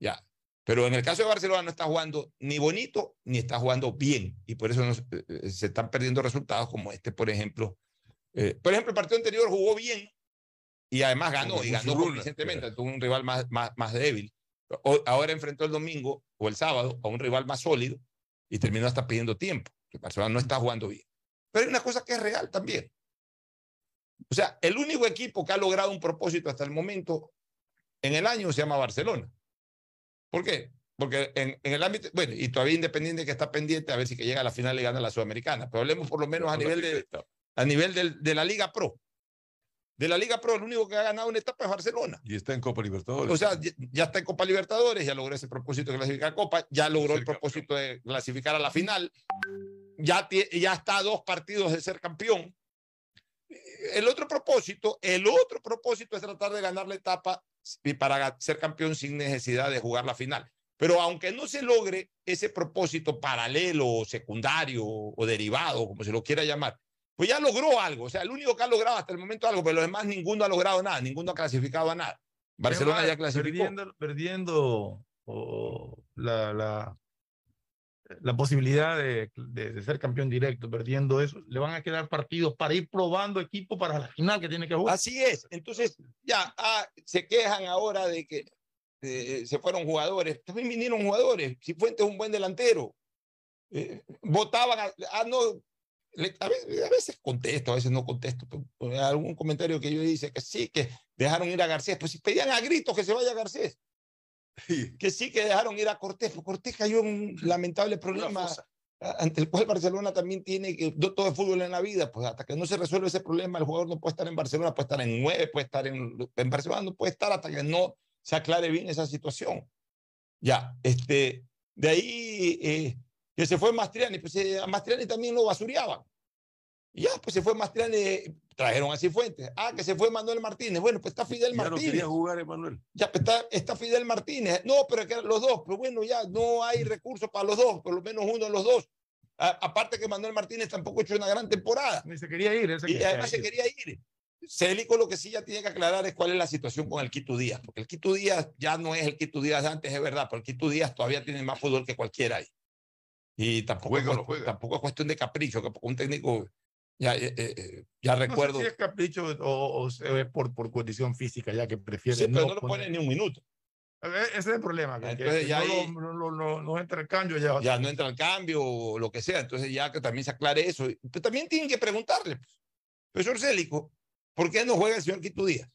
Ya. Pero en el caso de Barcelona no está jugando ni bonito ni está jugando bien. Y por eso se- eh, eh, se están perdiendo resultados como este, por ejemplo. Eh, por ejemplo, el partido anterior jugó bien y además ganó, y ganó convincentemente. Tuvo un rival más, más, más débil. O- ahora enfrentó el domingo o el sábado a un rival más sólido y terminó hasta pidiendo tiempo. Que Barcelona no está jugando bien. Pero hay una cosa que es real también. O sea, el único equipo que ha logrado un propósito hasta el momento en el año se llama Barcelona. ¿Por qué? Porque en, en el ámbito, bueno, y todavía Independiente que está pendiente a ver si que llega a la final y gana la Sudamericana, pero hablemos por lo menos a nivel de, a nivel del- de la Liga Pro. De la Liga Pro, el único que ha ganado una etapa es Barcelona. Y está en Copa Libertadores. O sea, ya, está en Copa Libertadores, ya logró ese propósito de clasificar a Copa, ya logró el propósito de clasificar a la final, ya, ya está a dos partidos de ser campeón. El otro propósito, el otro propósito es tratar de ganar la etapa y para ser campeón sin necesidad de jugar la final. Pero aunque no se logre ese propósito paralelo o secundario o derivado, como se lo quiera llamar, pues ya logró algo. O sea, el único que ha logrado hasta el momento algo, pero los demás ninguno ha logrado nada, ninguno ha clasificado a nada. Barcelona ya clasificó. Perdiendo, perdiendo la, la, la posibilidad de, de- de ser campeón directo, perdiendo eso, le van a quedar partidos para ir probando equipo para la final que tiene que jugar. Así es. Entonces, ya ah, se quejan ahora de que eh, se fueron jugadores. También vinieron jugadores. Si Fuentes es un buen delantero. Eh, votaban, a, ah, no. le- a, veces, a veces contesto, a veces no contesto. pero, eh, algún comentario que yo dice que sí, que dejaron ir a Garcés. Pues si pedían a gritos que se vaya Garcés. Que sí, que dejaron ir a Cortés. Pues Cortés cayó en un lamentable problema ante el cual Barcelona también tiene que, todo es fútbol en la vida, pues hasta que no se resuelve ese problema, el jugador no puede estar en Barcelona, puede estar en nueve, puede estar en, en Barcelona, no puede estar hasta que no se aclare bien esa situación. Ya, este, de ahí eh, que se fue Mastriani, pues eh, a Mastriani también lo basureaban. Y ya, pues se fue Mastriani, trajeron a Cifuentes. Ah, que se fue Manuel Martínez. Bueno, pues está Fidel Ya no Martínez. quería jugar, Emanuel. Ya pues, está, está Fidel Martínez. No, pero que los dos. Pero bueno, ya no hay recursos para los dos, por lo menos uno de los dos. A- aparte que Manuel Martínez tampoco ha hecho una gran temporada. Ni se quería ir. se Y además se ir. quería ir. Célico lo que sí ya tiene que aclarar es cuál es la situación con el Quito Díaz, porque el Quito Díaz ya no es el Quito Díaz de antes, es verdad, pero el Quito Díaz todavía tiene más fútbol que cualquiera ahí. Y tampoco, Juega es, no cuest- juega. tampoco es cuestión de capricho, que un técnico, ya, eh, eh, ya No sé recuerdo, si es capricho o, o ve por, por condición física, ya que prefiere. sí, pero no lo poner- pone ni un minuto. Ese es el problema. que- que Entonces si ya no, ahí- lo- no, no, no- no entra el cambio ya. ya no entra al cambio o lo que sea. Entonces ya que también se aclare eso. Pero también tienen que preguntarle, pues, profesor Célico, ¿por qué no juega el señor Quito Díaz?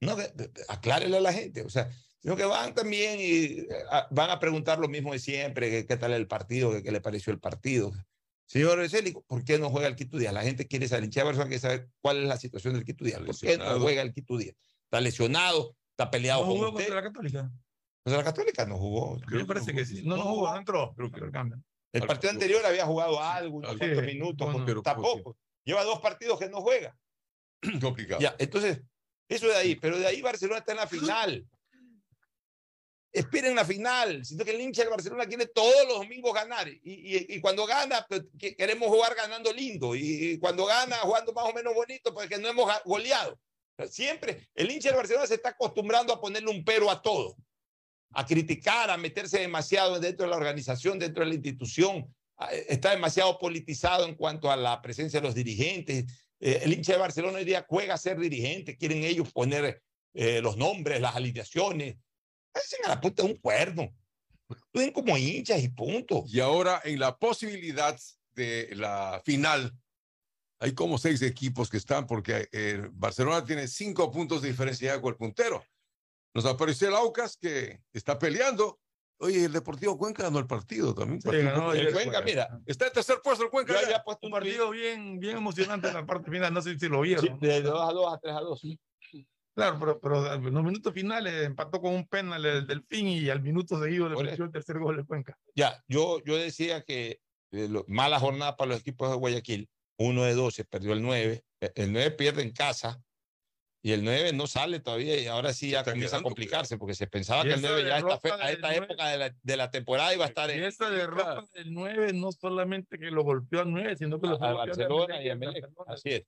No, que- que- aclárele a la gente. O sea, sino que van también y eh, a- van a preguntar lo mismo de siempre, que qué tal el partido, que qué le pareció el partido. Señor Célico, ¿por qué no juega el Quito Díaz? La gente quiere saber, hinchada Barcelona quiere saber cuál es la situación del Quito Díaz. ¿Por qué no juega el Quito Díaz? Está lesionado, está peleado ¿No con jugó usted. contra la Católica? Contra la Católica no jugó. Me parece que sí. No, no jugó, no entró. Creo que lo cambian. El partido anterior había jugado algo, unos Sí, cuantos minutos, bueno, pero tampoco. Lleva dos partidos que no juega. Complicado. Ya, entonces, eso de ahí, pero de ahí Barcelona está en la final. Esperen la final, sino que el hincha del Barcelona quiere todos los domingos ganar. Y, y- y cuando gana, pues, que- queremos jugar ganando lindo. Y, cuando gana, jugando más o menos bonito, pues que no hemos goleado. Siempre, el hincha del Barcelona se está acostumbrando a ponerle un pero a todo, a criticar, a meterse demasiado dentro de la organización, dentro de la institución. Ah, Está demasiado politizado en cuanto a la presencia de los dirigentes. Eh, el hincha de Barcelona hoy día juega a ser dirigente, quieren ellos poner eh, los nombres, las alineaciones. Hacen a la puta de un cuerno. Actúen como hinchas y punto. Y ahora en la posibilidad de la final, hay como seis equipos que están, porque eh, Barcelona tiene cinco puntos de diferencia con el puntero. Nos apareció el Aucas que está peleando. Oye, el Deportivo Cuenca ganó el partido también. Sí, ganó el el Cuenca, Cuenca. mira, está en tercer puesto el Cuenca. Ya. había puesto Un partido bien, bien emocionante en la parte final, no sé si lo vieron. Sí, de 2 a 2 a 3 a 2. Claro, pero, pero en los minutos finales empató con un penal el Delfín y al minuto seguido le metió el tercer gol de Cuenca. Ya, yo, yo decía que eh, lo- mala jornada para los equipos de Guayaquil. Uno de 12 perdió el 9. eh, El 9 pierde en casa. Y el 9 no sale todavía y ahora sí ya está comienza a quedando, complicarse porque se pensaba Y que el esa 9 ya a fe- derrota a esta del época de la, de la temporada iba a estar Y en esa derrota del 9 no solamente que lo golpeó al 9, sino que lo a golpeó al Barcelona y a Emelec, Emelec. Barcelona. Así es.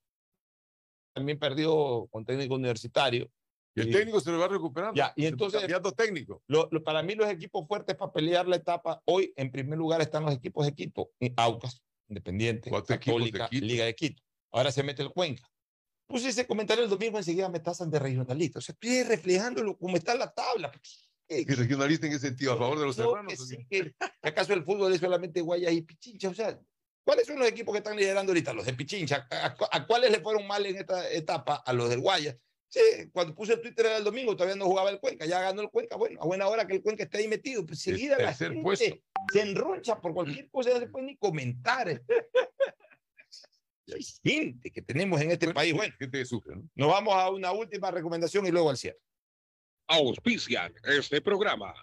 También perdió con técnico universitario. Y el técnico se lo va recuperando. Ya, y entonces- Cambiando técnico. Lo- lo- para mí los equipos fuertes para pelear la etapa, hoy en primer lugar están los equipos de Quito, Aucas, Independiente, de Católica, Quito. Liga de Quito. Ahora se mete el Cuenca. Puse ese comentario el domingo, enseguida me tasan de regionalista. O sea, estoy reflejándolo como está en la tabla. Y regionalista en qué sentido, a favor de los No, hermanos. que sí, que ¿Acaso el fútbol es solamente Guayas y Pichincha? O sea, ¿cuáles son los equipos que están liderando ahorita? Los de Pichincha. ¿A, cuáles le fueron mal en esta etapa? A los del Guayas. Sí, cuando puse el Twitter el domingo, todavía no jugaba el Cuenca, ya ganó el Cuenca. Bueno, a buena hora que el Cuenca esté ahí metido. Pues seguida la gente puesto. se enroncha por cualquier cosa, no se puede ni comentar. Hay gente que tenemos en este país. Bueno, Gente que sufre, ¿no? nos vamos a una última recomendación y luego al cierre. Auspician este programa.